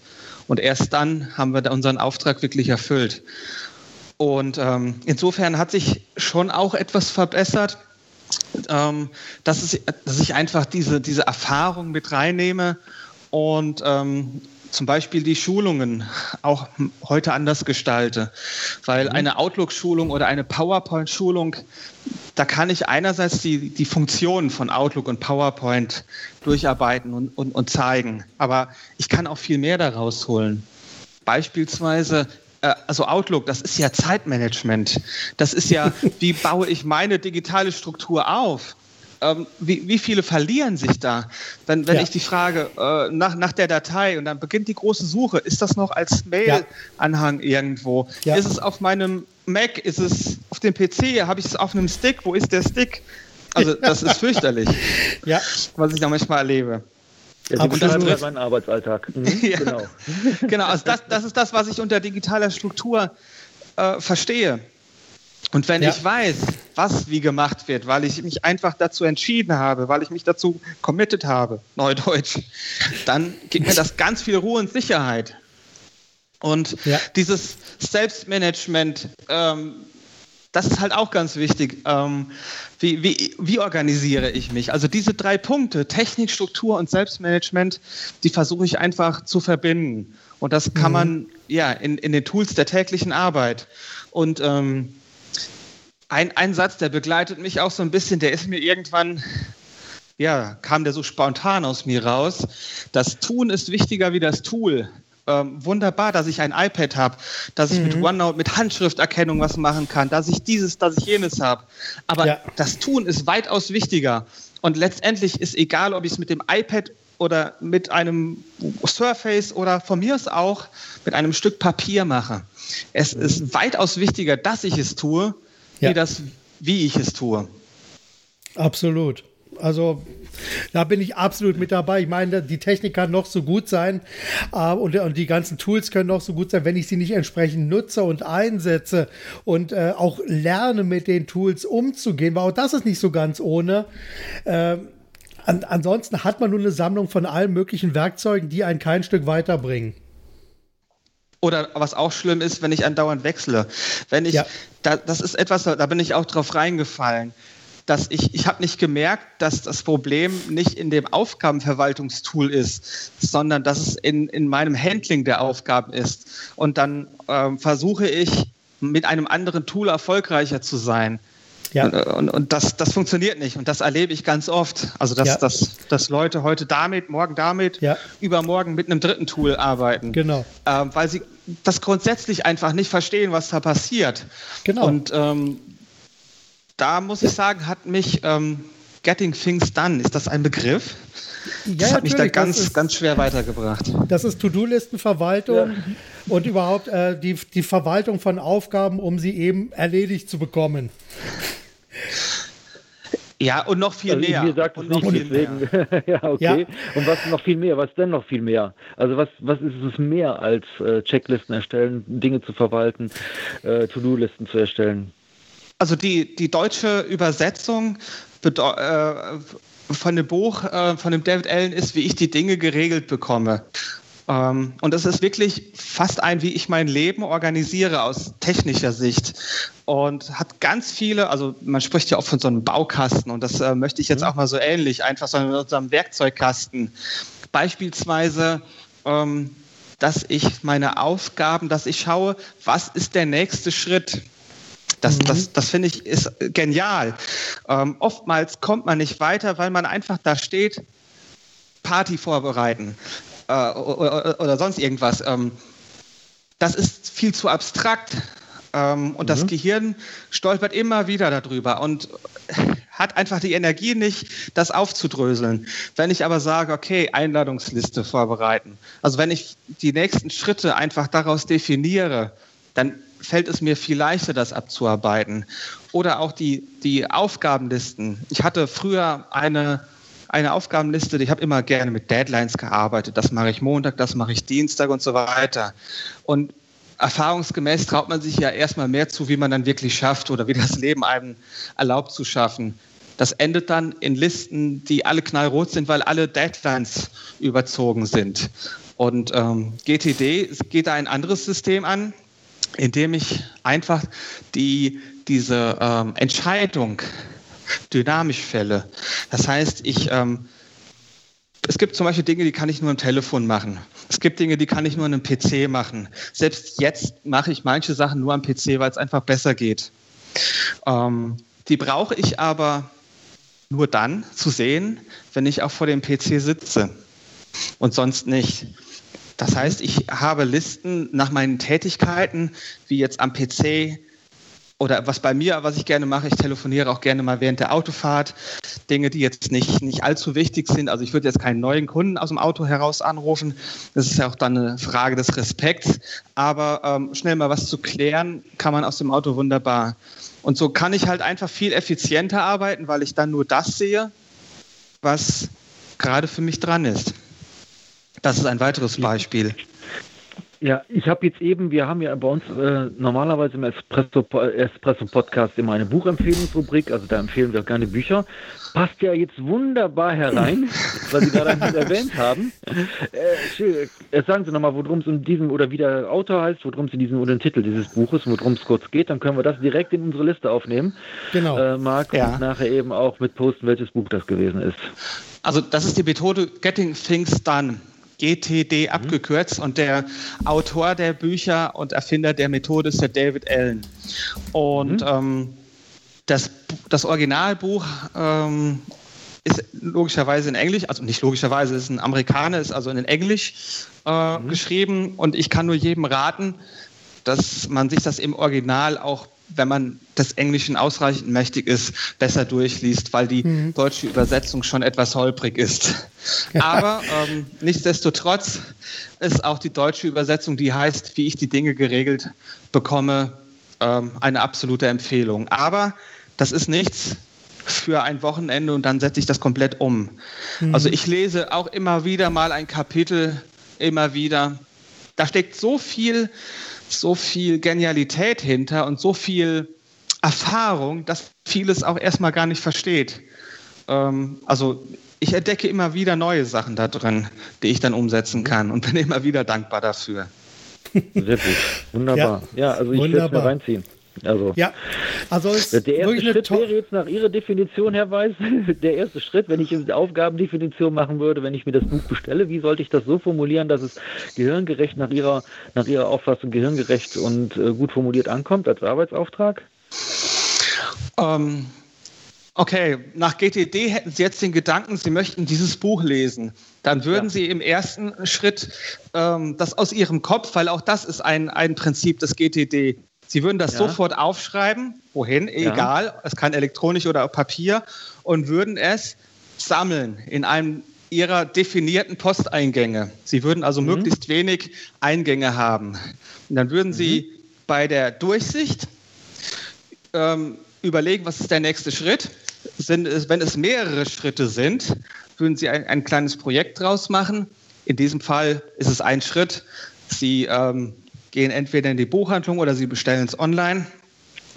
Und erst dann haben wir unseren Auftrag wirklich erfüllt. Und ähm, insofern hat sich schon auch etwas verbessert, ähm, dass, es, dass ich einfach diese, diese Erfahrung mit reinnehme und ähm, zum Beispiel die Schulungen auch heute anders gestalte. Weil mhm. eine Outlook-Schulung oder eine PowerPoint-Schulung, da kann ich einerseits die, die Funktionen von Outlook und PowerPoint durcharbeiten und, und, und zeigen. Aber ich kann auch viel mehr daraus holen. Beispielsweise äh, also Outlook, das ist ja Zeitmanagement. Das ist ja, wie baue ich meine digitale Struktur auf? Ähm, wie, wie, viele verlieren sich da? Wenn, wenn ja. ich die Frage äh, nach, nach der Datei und dann beginnt die große Suche, ist das noch als Mail-Anhang ja. irgendwo? Ja. Ist es auf meinem Mac? Ist es auf dem PC? Habe ich es auf einem Stick? Wo ist der Stick? Also das ist fürchterlich, ja. was ich da manchmal erlebe. Ja, Sie beschreiben gerade meinen Arbeitsalltag. Mhm, ja. Genau, genau also das, das ist das, was ich unter digitaler Struktur äh, verstehe. Und wenn ja. ich weiß, was wie gemacht wird, weil ich mich einfach dazu entschieden habe, weil ich mich dazu committed habe, Neudeutsch, dann gibt mir das ganz viel Ruhe und Sicherheit. Und ja. dieses Selbstmanagement, ähm, das ist halt auch ganz wichtig. Ähm, wie, wie, wie, organisiere ich mich? Also diese drei Punkte, Technik, Struktur und Selbstmanagement, die versuche ich einfach zu verbinden. Und das kann mhm. man ja in, in den Tools der täglichen Arbeit. Und ähm, ein, ein Satz, der begleitet mich auch so ein bisschen, der ist mir irgendwann, ja, kam der so spontan aus mir raus. Das Tun ist wichtiger wie das Tool ähm, wunderbar, dass ich ein iPad habe, dass ich mhm. mit OneNote, mit Handschrifterkennung was machen kann, dass ich dieses, dass ich jenes habe. Aber ja. das Tun ist weitaus wichtiger. Und letztendlich ist egal, ob ich es mit dem iPad oder mit einem Surface oder von mir aus auch mit einem Stück Papier mache. Es ist weitaus wichtiger, dass ich es tue, ja. wie, das, wie ich es tue. Absolut. Also da bin ich absolut mit dabei. Ich meine, die Technik kann noch so gut sein äh, und, und, die ganzen Tools können noch so gut sein, wenn ich sie nicht entsprechend nutze und einsetze und äh, auch lerne, mit den Tools umzugehen. Weil auch das ist nicht so ganz ohne. Äh, an, ansonsten hat man nur eine Sammlung von allen möglichen Werkzeugen, die einen kein Stück weiterbringen. Oder was auch schlimm ist, wenn ich andauernd wechsle. Wenn ich, ja. da, das ist etwas, da bin ich auch drauf reingefallen dass ich, ich habe nicht gemerkt, dass das Problem nicht in dem Aufgabenverwaltungstool ist, sondern dass es in, in meinem Handling der Aufgaben ist. Und dann ähm, versuche ich, mit einem anderen Tool erfolgreicher zu sein. Ja. Und, und, und, das, das funktioniert nicht. Und das erlebe ich ganz oft. Also, dass, ja. dass, dass Leute heute damit, morgen damit, ja. übermorgen mit einem dritten Tool arbeiten. Genau. Ähm, weil sie das grundsätzlich einfach nicht verstehen, was da passiert. Genau. Und ähm, da muss ich sagen, hat mich ähm, Getting Things Done, ist das ein Begriff? Ja, das hat mich da ganz, ist, ganz schwer weitergebracht. Das ist To-Do-Listenverwaltung ja. und überhaupt äh, die, die Verwaltung von Aufgaben, um sie eben erledigt zu bekommen. Ja, und noch viel also mehr. Mir sagt es nicht, deswegen. ja, okay. Ja. Und was noch viel mehr? Was denn noch viel mehr? Also was, was ist es mehr als äh, Checklisten erstellen, Dinge zu verwalten, äh, To-Do-Listen zu erstellen? Also die, die deutsche Übersetzung äh, von dem Buch äh, von dem David Allen ist, wie ich die Dinge geregelt bekomme. Ähm, und das ist wirklich fast ein, wie ich mein Leben organisiere aus technischer Sicht. Und hat ganz viele, also man spricht ja auch von so einem Baukasten und das äh, möchte ich jetzt mhm. auch mal so ähnlich, einfach so in unserem Werkzeugkasten. Beispielsweise ähm, dass ich meine Aufgaben, dass ich schaue, was ist der nächste Schritt? Das, mhm. das, das finde ich ist genial. Ähm, oftmals kommt man nicht weiter, weil man einfach da steht, Party vorbereiten äh, oder, oder, sonst irgendwas. Ähm, das ist viel zu abstrakt. Ähm, und mhm. das Gehirn stolpert immer wieder darüber und hat einfach die Energie nicht, das aufzudröseln. Wenn ich aber sage, okay, Einladungsliste vorbereiten, also wenn ich die nächsten Schritte einfach daraus definiere, dann fällt es mir viel leichter, das abzuarbeiten. Oder auch die, die Aufgabenlisten. Ich hatte früher eine, eine Aufgabenliste, ich habe immer gerne mit Deadlines gearbeitet. Das mache ich Montag, das mache ich Dienstag und so weiter. Und erfahrungsgemäß traut man sich ja erstmal mehr zu, wie man dann wirklich schafft oder wie das Leben einem erlaubt zu schaffen. Das endet dann in Listen, die alle knallrot sind, weil alle Deadlines überzogen sind. Und ähm, GTD geht da ein anderes System an indem ich einfach die, diese ähm, Entscheidung dynamisch fälle. Das heißt, ich, ähm, es gibt zum Beispiel Dinge, die kann ich nur am Telefon machen. Es gibt Dinge, die kann ich nur an einem PC machen. Selbst jetzt mache ich manche Sachen nur am PC, weil es einfach besser geht. Ähm, die brauche ich aber nur dann zu sehen, wenn ich auch vor dem PC sitze und sonst nicht. Das heißt, ich habe Listen nach meinen Tätigkeiten, wie jetzt am PC oder was bei mir, was ich gerne mache, ich telefoniere auch gerne mal während der Autofahrt. Dinge, die jetzt nicht, nicht allzu wichtig sind. Also ich würde jetzt keinen neuen Kunden aus dem Auto heraus anrufen. Das ist ja auch dann eine Frage des Respekts. Aber ähm, schnell mal was zu klären, kann man aus dem Auto wunderbar. Und so kann ich halt einfach viel effizienter arbeiten, weil ich dann nur das sehe, was gerade für mich dran ist. Das ist ein weiteres Beispiel. Ja, ich habe jetzt eben, wir haben ja bei uns äh, normalerweise im Espresso-Podcast Espresso immer eine Buchempfehlungsrubrik, also da empfehlen wir gerne Bücher. Passt ja jetzt wunderbar herein, was Sie gerade erwähnt haben. Äh, äh, sagen Sie nochmal, worum es um diesen, oder wie der Autor heißt, worum es in diesem, oder den Titel dieses Buches, worum es kurz geht, dann können wir das direkt in unsere Liste aufnehmen. Genau. Äh, Marc, ja. und nachher eben auch mit posten, welches Buch das gewesen ist. Also das ist die Methode Getting Things Done. GTD mhm. abgekürzt und der Autor der Bücher und Erfinder der Methode ist der David Allen. Und mhm. ähm, das, das Originalbuch ähm, ist logischerweise in Englisch, also nicht logischerweise, ist ein Amerikaner, ist also in Englisch äh, mhm. geschrieben und ich kann nur jedem raten, dass man sich das im Original auch wenn man des Englischen ausreichend mächtig ist, besser durchliest, weil die mhm. deutsche Übersetzung schon etwas holprig ist. Aber ähm, nichtsdestotrotz ist auch die deutsche Übersetzung, die heißt, wie ich die Dinge geregelt bekomme, ähm, eine absolute Empfehlung. Aber das ist nichts für ein Wochenende und dann setze ich das komplett um. Mhm. Also ich lese auch immer wieder mal ein Kapitel, immer wieder. Da steckt so viel so viel Genialität hinter und so viel Erfahrung, dass vieles auch erstmal gar nicht versteht. Ähm, also ich entdecke immer wieder neue Sachen da drin, die ich dann umsetzen kann und bin immer wieder dankbar dafür. Sehr gut, wunderbar. Ja, ja also ich werde es mir reinziehen. Also, ja, also ist der erste Schritt wäre jetzt nach Ihrer Definition, Herr Weiß, der erste Schritt, wenn ich die Aufgabendefinition machen würde, wenn ich mir das Buch bestelle, wie sollte ich das so formulieren, dass es gehirngerecht nach Ihrer, nach Ihrer Auffassung gehirngerecht und äh, gut formuliert ankommt als Arbeitsauftrag? Ähm, okay, nach GTD hätten Sie jetzt den Gedanken, Sie möchten dieses Buch lesen. Dann würden ja. Sie im ersten Schritt ähm, das aus Ihrem Kopf, weil auch das ist ein, ein Prinzip des GTD, Sie würden das ja. sofort aufschreiben, wohin, egal, ja. es kann elektronisch oder auf Papier, und würden es sammeln in einem ihrer definierten Posteingänge. Sie würden also mhm. möglichst wenig Eingänge haben. Und dann würden Sie mhm. bei der Durchsicht ähm, überlegen, was ist der nächste Schritt. Sind es, wenn es mehrere Schritte sind, würden Sie ein, ein kleines Projekt draus machen. In diesem Fall ist es ein Schritt. Sie ähm, gehen entweder in die Buchhandlung oder sie bestellen es online.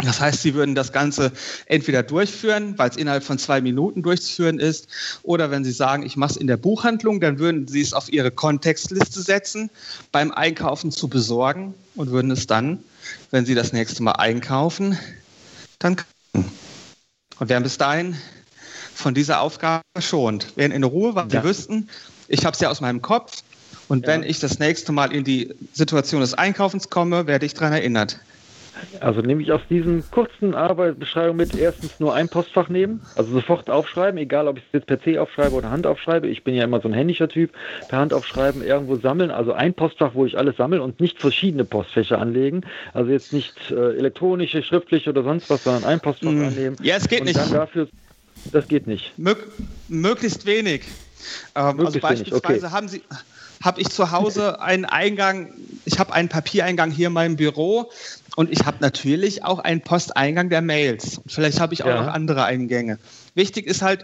Das heißt, Sie würden das Ganze entweder durchführen, weil es innerhalb von zwei Minuten durchzuführen ist, oder wenn Sie sagen, ich mache es in der Buchhandlung, dann würden Sie es auf Ihre Kontextliste setzen, beim Einkaufen zu besorgen und würden es dann, wenn Sie das nächste Mal einkaufen, dann kaufen. Und wären bis dahin von dieser Aufgabe verschont. Wären in Ruhe, weil ja. Sie wüssten, ich habe es ja aus meinem Kopf, und ja. wenn ich das nächste Mal in die Situation des Einkaufens komme, werde ich daran erinnert. Also nehme ich aus diesen kurzen Arbeitsbeschreibungen mit erstens nur ein Postfach nehmen, also sofort aufschreiben, egal ob ich es jetzt per C aufschreibe oder Hand aufschreibe. Ich bin ja immer so ein händischer Typ, per Hand aufschreiben, irgendwo sammeln, also ein Postfach, wo ich alles sammle und nicht verschiedene Postfächer anlegen. Also jetzt nicht äh, elektronische, schriftliche oder sonst was, sondern ein Postfach mm. annehmen. Ja, es geht und nicht. Dann dafür, das geht nicht. Mög möglichst wenig. Ähm, also möglichst also beispielsweise wenig. Okay. haben Sie habe ich zu Hause einen Eingang, ich habe einen Papiereingang hier in meinem Büro und ich habe natürlich auch einen Posteingang der Mails. Vielleicht habe ich auch ja. noch andere Eingänge. Wichtig ist halt,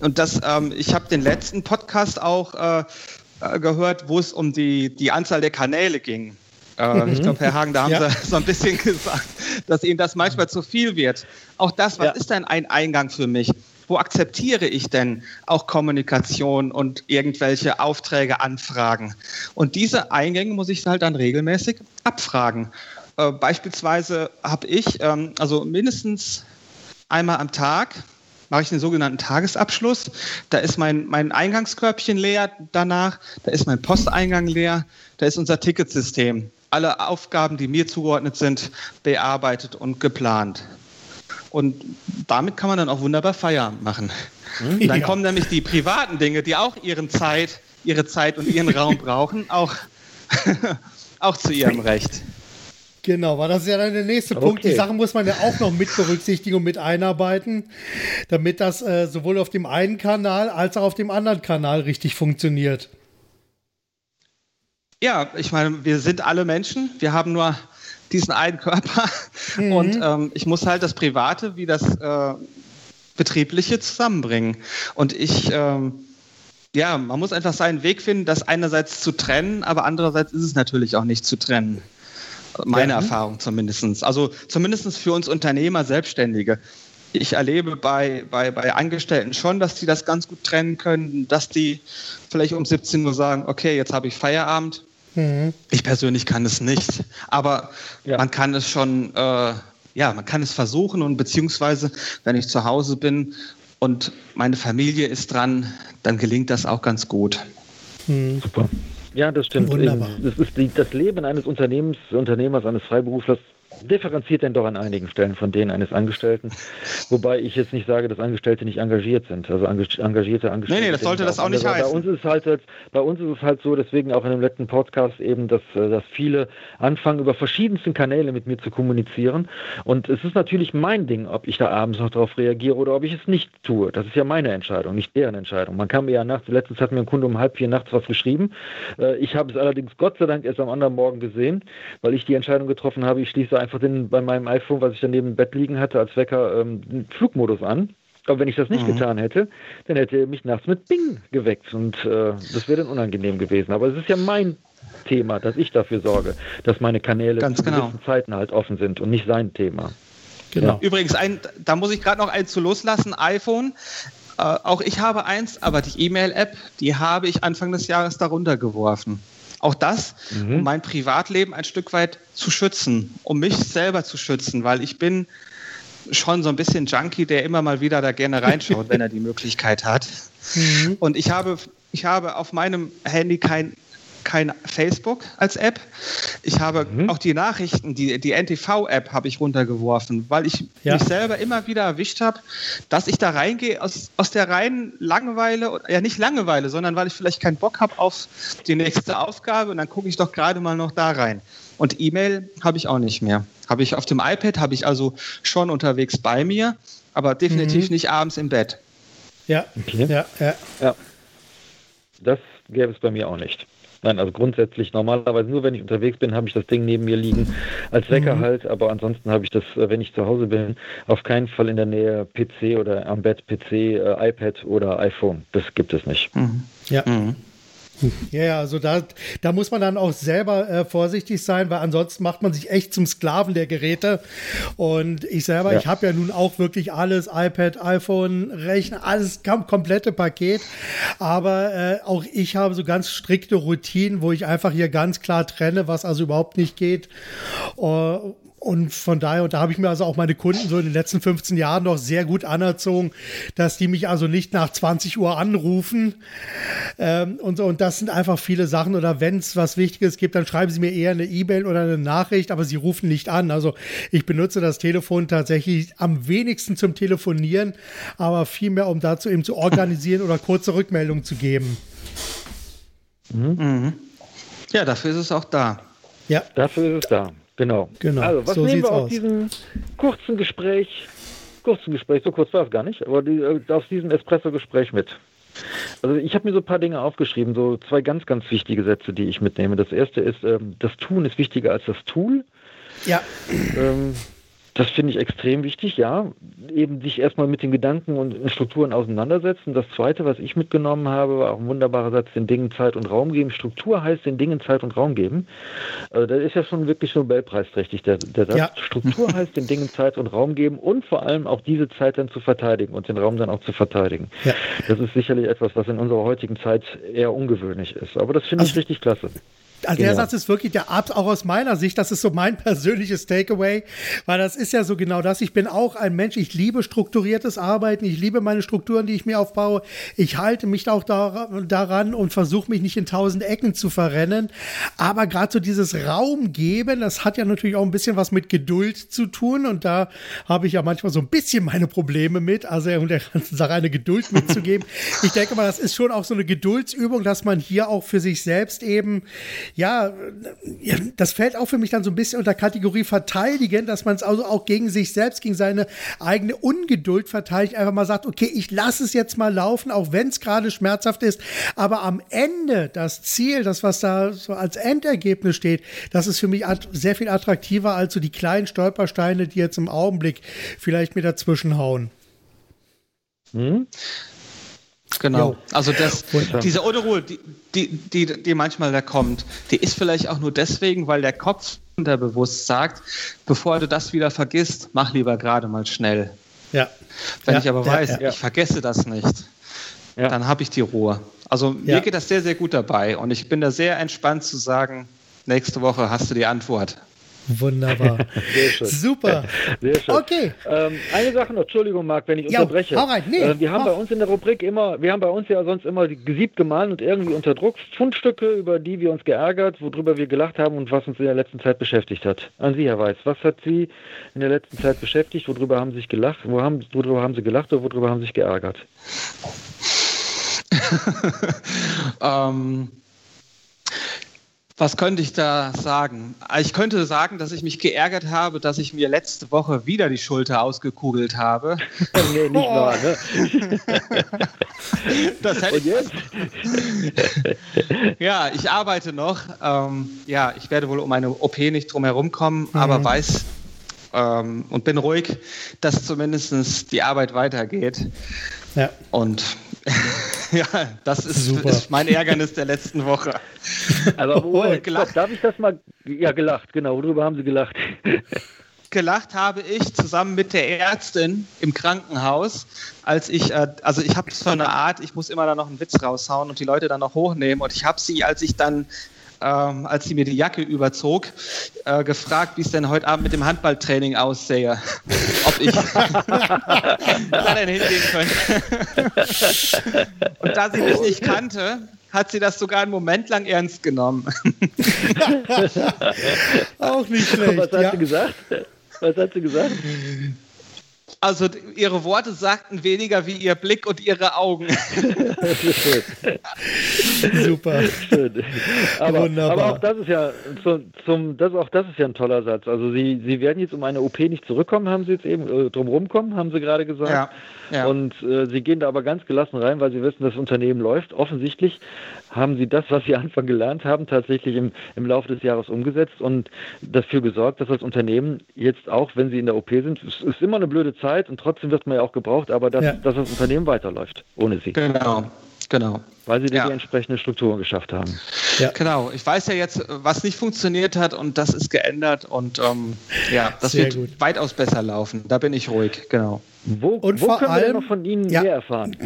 und das, ähm, ich habe den letzten Podcast auch äh, äh, gehört, wo es um die, die Anzahl der Kanäle ging. Äh, mhm. Ich glaube, Herr Hagen, da haben ja. Sie so ein bisschen gesagt, dass Ihnen das manchmal zu viel wird. Auch das, was ja. ist denn ein Eingang für mich? Wo akzeptiere ich denn auch Kommunikation und irgendwelche Aufträge, Anfragen? Und diese Eingänge muss ich halt dann regelmäßig abfragen. Äh, beispielsweise habe ich, ähm, also mindestens einmal am Tag, mache ich den sogenannten Tagesabschluss. Da ist mein, mein Eingangskörbchen leer danach, da ist mein Posteingang leer, da ist unser Ticketsystem. Alle Aufgaben, die mir zugeordnet sind, bearbeitet und geplant. Und damit kann man dann auch wunderbar Feierabend machen. Hm? Dann ja. kommen nämlich die privaten Dinge, die auch ihren Zeit, ihre Zeit und ihren Raum brauchen, auch, auch zu ihrem Recht. Genau, weil das ist ja dann der nächste okay. Punkt. Die Sachen muss man ja auch noch mit berücksichtigen und mit einarbeiten, damit das äh, sowohl auf dem einen Kanal als auch auf dem anderen Kanal richtig funktioniert. Ja, ich meine, wir sind alle Menschen. Wir haben nur diesen einen Körper. Mhm. Und ähm, ich muss halt das Private wie das äh, Betriebliche zusammenbringen. Und ich ähm, ja, man muss einfach seinen Weg finden, das einerseits zu trennen, aber andererseits ist es natürlich auch nicht zu trennen. Meine ja. Erfahrung zumindest. Also zumindest für uns Unternehmer, Selbstständige. Ich erlebe bei, bei, bei Angestellten schon, dass die das ganz gut trennen können, dass die vielleicht um 17 Uhr sagen, okay, jetzt habe ich Feierabend. Mhm. Ich persönlich kann es nicht, aber ja. man kann es schon, äh, ja, man kann es versuchen und beziehungsweise, wenn ich zu Hause bin und meine Familie ist dran, dann gelingt das auch ganz gut. Hm. Super. Ja, das stimmt. Wunderbar. Das ist die, das Leben eines Unternehmens, Unternehmers, eines Freiberuflers differenziert denn doch an einigen Stellen von denen eines Angestellten. Wobei ich jetzt nicht sage, dass Angestellte nicht engagiert sind. Also engagierte Angestellte. Nee, nee, das sollte das auch nicht heißen. Bei uns ist halt, bei uns ist es halt so, deswegen auch in dem letzten Podcast eben, dass, äh, dass viele anfangen, über verschiedensten Kanäle mit mir zu kommunizieren. Und es ist natürlich mein Ding, ob ich da abends noch darauf reagiere oder ob ich es nicht tue. Das ist ja meine Entscheidung, nicht deren Entscheidung. Man kann mir ja nachts, letztens hat mir ein Kunde um halb vier nachts was geschrieben. Äh, ich habe es allerdings Gott sei Dank erst am anderen Morgen gesehen, weil ich die Entscheidung getroffen habe, ich schließe einfach den, bei meinem iPhone, was ich dann neben dem Bett liegen hatte, als Wecker ähm, den Flugmodus an. Aber wenn ich das nicht mhm. getan hätte, dann hätte er mich nachts mit Bing geweckt und äh, das wäre dann unangenehm gewesen. Aber es ist ja mein Thema, dass ich dafür sorge, dass meine Kanäle Ganz zu genau. gewissen Zeiten halt offen sind und nicht sein Thema. Genau. Übrigens, ein, da muss ich gerade noch eins zu loslassen, iPhone. Äh, auch ich habe eins, aber die E-Mail-App, die habe ich Anfang des Jahres darunter geworfen. Auch das, mhm. um mein Privatleben ein Stück weit zu schützen, um mich selber zu schützen, weil ich bin schon so ein bisschen Junkie, der immer mal wieder da gerne reinschaut, wenn er die Möglichkeit hat. Mhm. Und ich habe, ich habe auf meinem Handy kein kein Facebook als App. Ich habe mhm. auch die Nachrichten, die, die NTV-App habe ich runtergeworfen, weil ich ja. mich selber immer wieder erwischt habe, dass ich da reingehe aus, aus der reinen Langeweile, ja nicht Langeweile, sondern weil ich vielleicht keinen Bock habe auf die nächste Aufgabe und dann gucke ich doch gerade mal noch da rein. Und E-Mail habe ich auch nicht mehr. Habe ich auf dem iPad, habe ich also schon unterwegs bei mir, aber definitiv mhm. nicht abends im Bett. Ja, okay. ja, ja. ja. Das gäbe es bei mir auch nicht. Nein, also grundsätzlich normalerweise nur, wenn ich unterwegs bin, habe ich das Ding neben mir liegen als Wecker mhm. halt, aber ansonsten habe ich das, äh, wenn ich zu Hause bin, auf keinen Fall in der Nähe PC oder am Bett PC, äh, iPad oder iPhone. Das gibt es nicht. Mhm. Ja. Mhm. Ja, ja, also da, da muss man dann auch selber äh, vorsichtig sein, weil ansonsten macht man sich echt zum Sklaven der Geräte. Und ich selber, ja. ich habe ja nun auch wirklich alles, iPad, iPhone, Rechner, alles komplette Paket. Aber äh, auch ich habe so ganz strikte Routinen, wo ich einfach hier ganz klar trenne, was also überhaupt nicht geht. Uh, und von daher, und da habe ich mir also auch meine Kunden so in den letzten 15 Jahren noch sehr gut anerzogen, dass die mich also nicht nach 20 Uhr anrufen. Ähm, und, und das sind einfach viele Sachen. Oder wenn es was Wichtiges gibt, dann schreiben sie mir eher eine E-Mail oder eine Nachricht, aber sie rufen nicht an. Also ich benutze das Telefon tatsächlich am wenigsten zum Telefonieren, aber vielmehr, um dazu eben zu organisieren oder kurze Rückmeldungen zu geben. Mhm. Ja, dafür ist es auch da. Ja. Dafür ist es da. Genau. genau. Also, was so nehmen wir aus, aus diesem kurzen Gespräch, kurzen Gespräch, so kurz war es gar nicht, aber die, äh, aus diesem Espresso-Gespräch mit? Also ich habe mir so ein paar Dinge aufgeschrieben, so zwei ganz, ganz wichtige Sätze, die ich mitnehme. Das erste ist, ähm, das Tun ist wichtiger als das Tool. Ja. Ähm, das finde ich extrem wichtig, ja. Eben sich erstmal mit den Gedanken und Strukturen auseinandersetzen. Das zweite, was ich mitgenommen habe, war auch ein wunderbarer Satz, den Dingen Zeit und Raum geben. Struktur heißt den Dingen Zeit und Raum geben. Also das ist ja schon wirklich Nobelpreisträchtig, der, der Satz. Ja. Struktur heißt den Dingen Zeit und Raum geben und vor allem auch diese Zeit dann zu verteidigen und den Raum dann auch zu verteidigen. Ja. Das ist sicherlich etwas, was in unserer heutigen Zeit eher ungewöhnlich ist. Aber das finde also, ich richtig klasse. Also genau. der Satz ist wirklich der Art, auch aus meiner Sicht, das ist so mein persönliches Takeaway, weil das ist ja so genau das. Ich bin auch ein Mensch, ich liebe strukturiertes Arbeiten, ich liebe meine Strukturen, die ich mir aufbaue. Ich halte mich auch daran und versuche mich nicht in tausend Ecken zu verrennen. Aber gerade so dieses Raum geben, das hat ja natürlich auch ein bisschen was mit Geduld zu tun und da habe ich ja manchmal so ein bisschen meine Probleme mit, also um der ganzen Sache eine Geduld mitzugeben. ich denke mal, das ist schon auch so eine Geduldsübung, dass man hier auch für sich selbst eben ja, das fällt auch für mich dann so ein bisschen unter Kategorie verteidigen, dass man es also auch gegen sich selbst, gegen seine eigene Ungeduld verteidigt, einfach mal sagt, okay, ich lasse es jetzt mal laufen, auch wenn es gerade schmerzhaft ist, aber am Ende das Ziel, das was da so als Endergebnis steht, das ist für mich sehr viel attraktiver als so die kleinen Stolpersteine, die jetzt im Augenblick vielleicht mir dazwischen hauen. Hm? Genau. Jo. Also das, diese Unruhe, die, die, die, die manchmal da kommt, die ist vielleicht auch nur deswegen, weil der Kopf unterbewusst sagt, bevor du das wieder vergisst, mach lieber gerade mal schnell. Ja. Wenn ja, ich aber weiß, ja, ich vergesse das nicht, dann habe ich die Ruhe. Also mir geht das sehr, sehr gut dabei und ich bin da sehr entspannt zu sagen, nächste Woche hast du die Antwort. Wunderbar. Sehr schön. Super. Sehr schön. Okay. Ähm, eine Sache noch, Entschuldigung, Marc, wenn ich ja, unterbreche. Hau rein. Nee, äh, wir haben bei uns in der Rubrik immer, wir haben bei uns ja sonst immer gesiebt, gemahlen und irgendwie unter Druck Fundstücke, über die wir uns geärgert, worüber wir gelacht haben und was uns in der letzten Zeit beschäftigt hat. An Sie, Herr Weiß, was hat Sie in der letzten Zeit beschäftigt? Worüber haben Sie sich gelacht? Wo haben, worüber haben Sie gelacht oder worüber haben Sie sich geärgert? ähm, was könnte ich da sagen? Ich könnte sagen, dass ich mich geärgert habe, dass ich mir letzte Woche wieder die Schulter ausgekugelt habe. nee, nicht wahr, ne? das hätte Und jetzt? ja, ich arbeite noch. Ähm, ja, ich werde wohl um eine OP nicht drum herum kommen, mhm. aber weiß ähm, und bin ruhig, dass zumindest die Arbeit weitergeht. Ja. Und ja, das ist, ist, mein Ärgernis der letzten Woche. Also, oh, oh, gelacht. darf ich das mal? Ja, gelacht, genau. Worüber haben Sie gelacht? Gelacht habe ich zusammen mit der Ärztin im Krankenhaus, als ich, äh, also ich habe so eine Art, ich muss immer da noch einen Witz raushauen und die Leute dann noch hochnehmen. Und ich habe sie, als ich dann ähm, als sie mir die Jacke überzog, äh, gefragt, wie es denn heute Abend mit dem Handballtraining aussähe. Ob ich da denn hingehen könnte. Und da sie mich nicht kannte, hat sie das sogar einen Moment lang ernst genommen. Auch nicht schlecht. Was hat ja. sie gesagt? Was hat sie gesagt? Also ihre Worte sagten weniger wie ihr Blick und ihre Augen. Super. Schön. Aber, Wunderbar. aber auch das ist ja zum, zum, das auch das ist ja ein toller Satz. Also sie, sie werden jetzt um eine OP nicht zurückkommen, haben sie jetzt eben äh, drum kommen, haben sie gerade gesagt. Ja, ja. Und äh, sie gehen da aber ganz gelassen rein, weil sie wissen, das Unternehmen läuft. Offensichtlich haben sie das, was sie Anfang gelernt haben, tatsächlich im, im Laufe des Jahres umgesetzt und dafür gesorgt, dass das Unternehmen jetzt auch, wenn sie in der OP sind, es ist immer eine blöde Zeit und trotzdem wird man ja auch gebraucht, aber dass, ja. dass das Unternehmen weiterläuft ohne sie. Genau, genau. Weil sie ja. die entsprechende Strukturen geschafft haben. Ja. Genau, ich weiß ja jetzt, was nicht funktioniert hat und das ist geändert und ähm, ja, das Sehr wird gut. weitaus besser laufen. Da bin ich ruhig, genau. Wo, und wo können allem, wir denn noch von Ihnen mehr erfahren?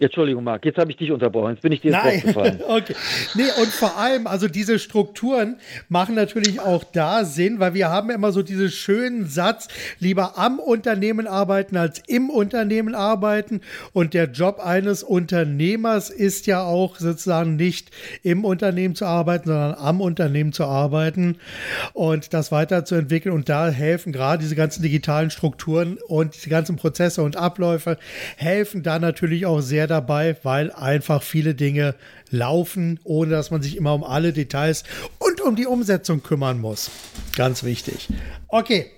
Entschuldigung, Marc, jetzt habe ich dich unterbrochen. Jetzt bin ich dir Nein. gefallen. okay. Nee, und vor allem, also diese Strukturen machen natürlich auch da Sinn, weil wir haben immer so diesen schönen Satz, lieber am Unternehmen arbeiten als im Unternehmen arbeiten. Und der Job eines Unternehmers ist ja auch sozusagen nicht im Unternehmen zu arbeiten, sondern am Unternehmen zu arbeiten und das weiterzuentwickeln. Und da helfen gerade diese ganzen digitalen Strukturen und diese ganzen Prozesse und Abläufe helfen da natürlich auch sehr dabei, weil einfach viele Dinge laufen, ohne dass man sich immer um alle Details und um die Umsetzung kümmern muss. Ganz wichtig. Okay.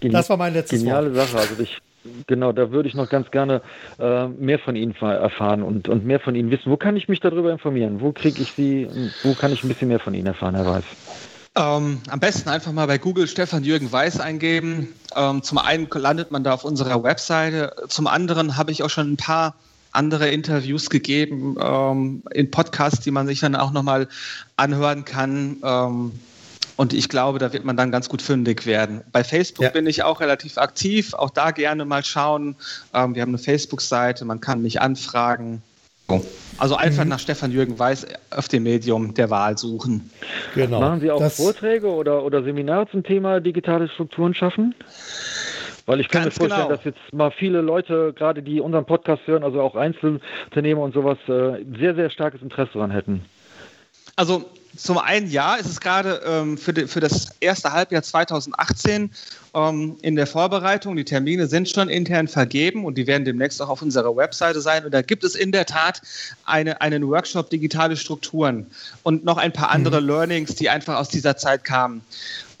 Geni das war mein letztes Geniale Wort. Sache. Also ich, genau, da würde ich noch ganz gerne äh, mehr von Ihnen erfahren und, und mehr von Ihnen wissen. Wo kann ich mich darüber informieren? Wo kriege ich Sie, wo kann ich ein bisschen mehr von Ihnen erfahren, Herr Weiß? Ähm, am besten einfach mal bei Google Stefan Jürgen Weiß eingeben. Ähm, zum einen landet man da auf unserer Webseite, zum anderen habe ich auch schon ein paar andere Interviews gegeben ähm, in Podcasts, die man sich dann auch nochmal anhören kann. Ähm, und ich glaube, da wird man dann ganz gut fündig werden. Bei Facebook ja. bin ich auch relativ aktiv. Auch da gerne mal schauen. Ähm, wir haben eine Facebook-Seite, man kann mich anfragen. Also einfach mhm. nach Stefan Jürgen Weiß auf dem Medium der Wahl suchen. Genau. Machen Sie auch das Vorträge oder, oder Seminare zum Thema digitale Strukturen schaffen? Weil ich kann Ganz mir vorstellen, genau. dass jetzt mal viele Leute, gerade die unseren Podcast hören, also auch Einzelunternehmer und sowas, äh, sehr, sehr starkes Interesse daran hätten. Also zum einen ja, ist es gerade ähm, für, für das erste Halbjahr 2018 ähm, in der Vorbereitung. Die Termine sind schon intern vergeben und die werden demnächst auch auf unserer Webseite sein. Und da gibt es in der Tat eine, einen Workshop Digitale Strukturen und noch ein paar andere mhm. Learnings, die einfach aus dieser Zeit kamen.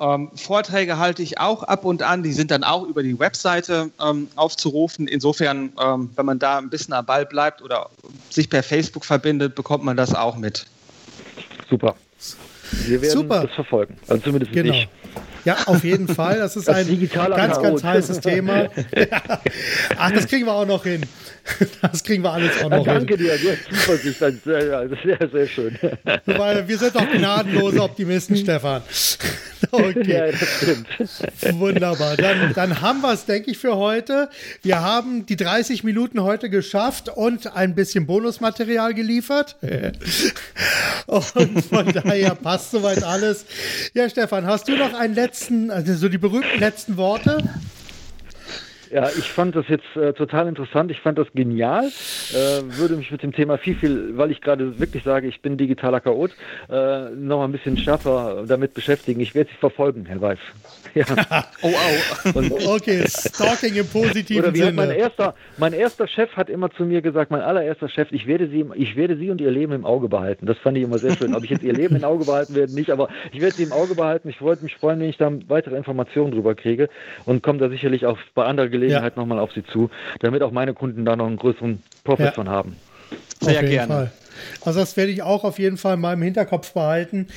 Ähm, Vorträge halte ich auch ab und an, die sind dann auch über die Webseite ähm, aufzurufen. Insofern, ähm, wenn man da ein bisschen am Ball bleibt oder sich per Facebook verbindet, bekommt man das auch mit. Super. Wir werden Super. das verfolgen. Also zumindest genau. ich. Ja, auf jeden Fall. Das ist das ein ganz, ganz heißes Thema. Ach, das kriegen wir auch noch hin. Das kriegen wir alles auch noch ja, danke hin. Danke dir, du hast Zuversicht. Das ist sehr, sehr schön. Weil wir sind doch gnadenlose Optimisten, Stefan. Okay. Ja, das stimmt. Wunderbar. Dann, dann haben wir es, denke ich, für heute. Wir haben die 30 Minuten heute geschafft und ein bisschen Bonusmaterial geliefert. Und von daher passt soweit alles. Ja, Stefan, hast du noch einen letzten, also so die berühmten letzten Worte? Ja, ich fand das jetzt äh, total interessant. Ich fand das genial. Äh, würde mich mit dem Thema viel, viel, weil ich gerade wirklich sage, ich bin digitaler Chaot, äh, noch ein bisschen schärfer damit beschäftigen. Ich werde Sie verfolgen, Herr Weiß. Ja. oh. Und, okay, Stalking im positiven oder wie Sinne. Mein erster, mein erster Chef hat immer zu mir gesagt, mein allererster Chef, ich werde Sie, ich werde Sie und Ihr Leben im Auge behalten. Das fand ich immer sehr schön. Ob ich jetzt Ihr Leben im Auge behalten werde, nicht, aber ich werde Sie im Auge behalten. Ich wollte mich freuen, wenn ich da weitere Informationen drüber kriege und komme da sicherlich auch bei anderen Gelegenheit ja. nochmal auf Sie zu, damit auch meine Kunden da noch einen größeren Profit ja. von haben. Sehr gerne. Fall. Also das werde ich auch auf jeden Fall in meinem Hinterkopf behalten,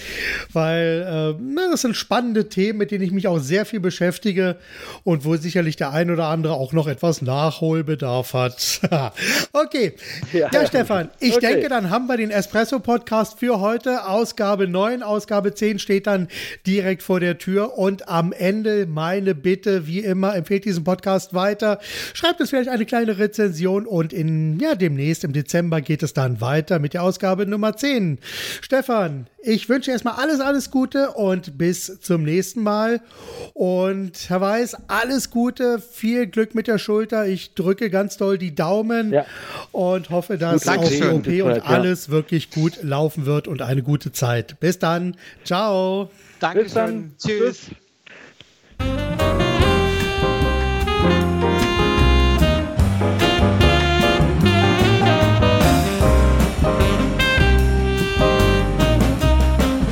weil äh, das sind spannende Themen, mit denen ich mich auch sehr viel beschäftige und wo sicherlich der ein oder andere auch noch etwas Nachholbedarf hat. okay. Ja, ja, Stefan, ich okay. denke, dann haben wir den Espresso-Podcast für heute. Ausgabe 9, Ausgabe 10 steht dann direkt vor der Tür und am Ende meine Bitte, wie immer, empfehlt diesen Podcast weiter. Schreibt es vielleicht eine kleine Rezension und in, ja, demnächst im Dezember geht es dann weiter mit der Ausgabe Nummer 10. Stefan, ich wünsche erstmal alles, alles Gute und bis zum nächsten Mal. Und Herr Weiß, alles Gute, viel Glück mit der Schulter. Ich drücke ganz doll die Daumen ja. und hoffe, dass auch die OP und alles ja. wirklich gut laufen wird und eine gute Zeit. Bis dann. Ciao. Danke. Tschüss.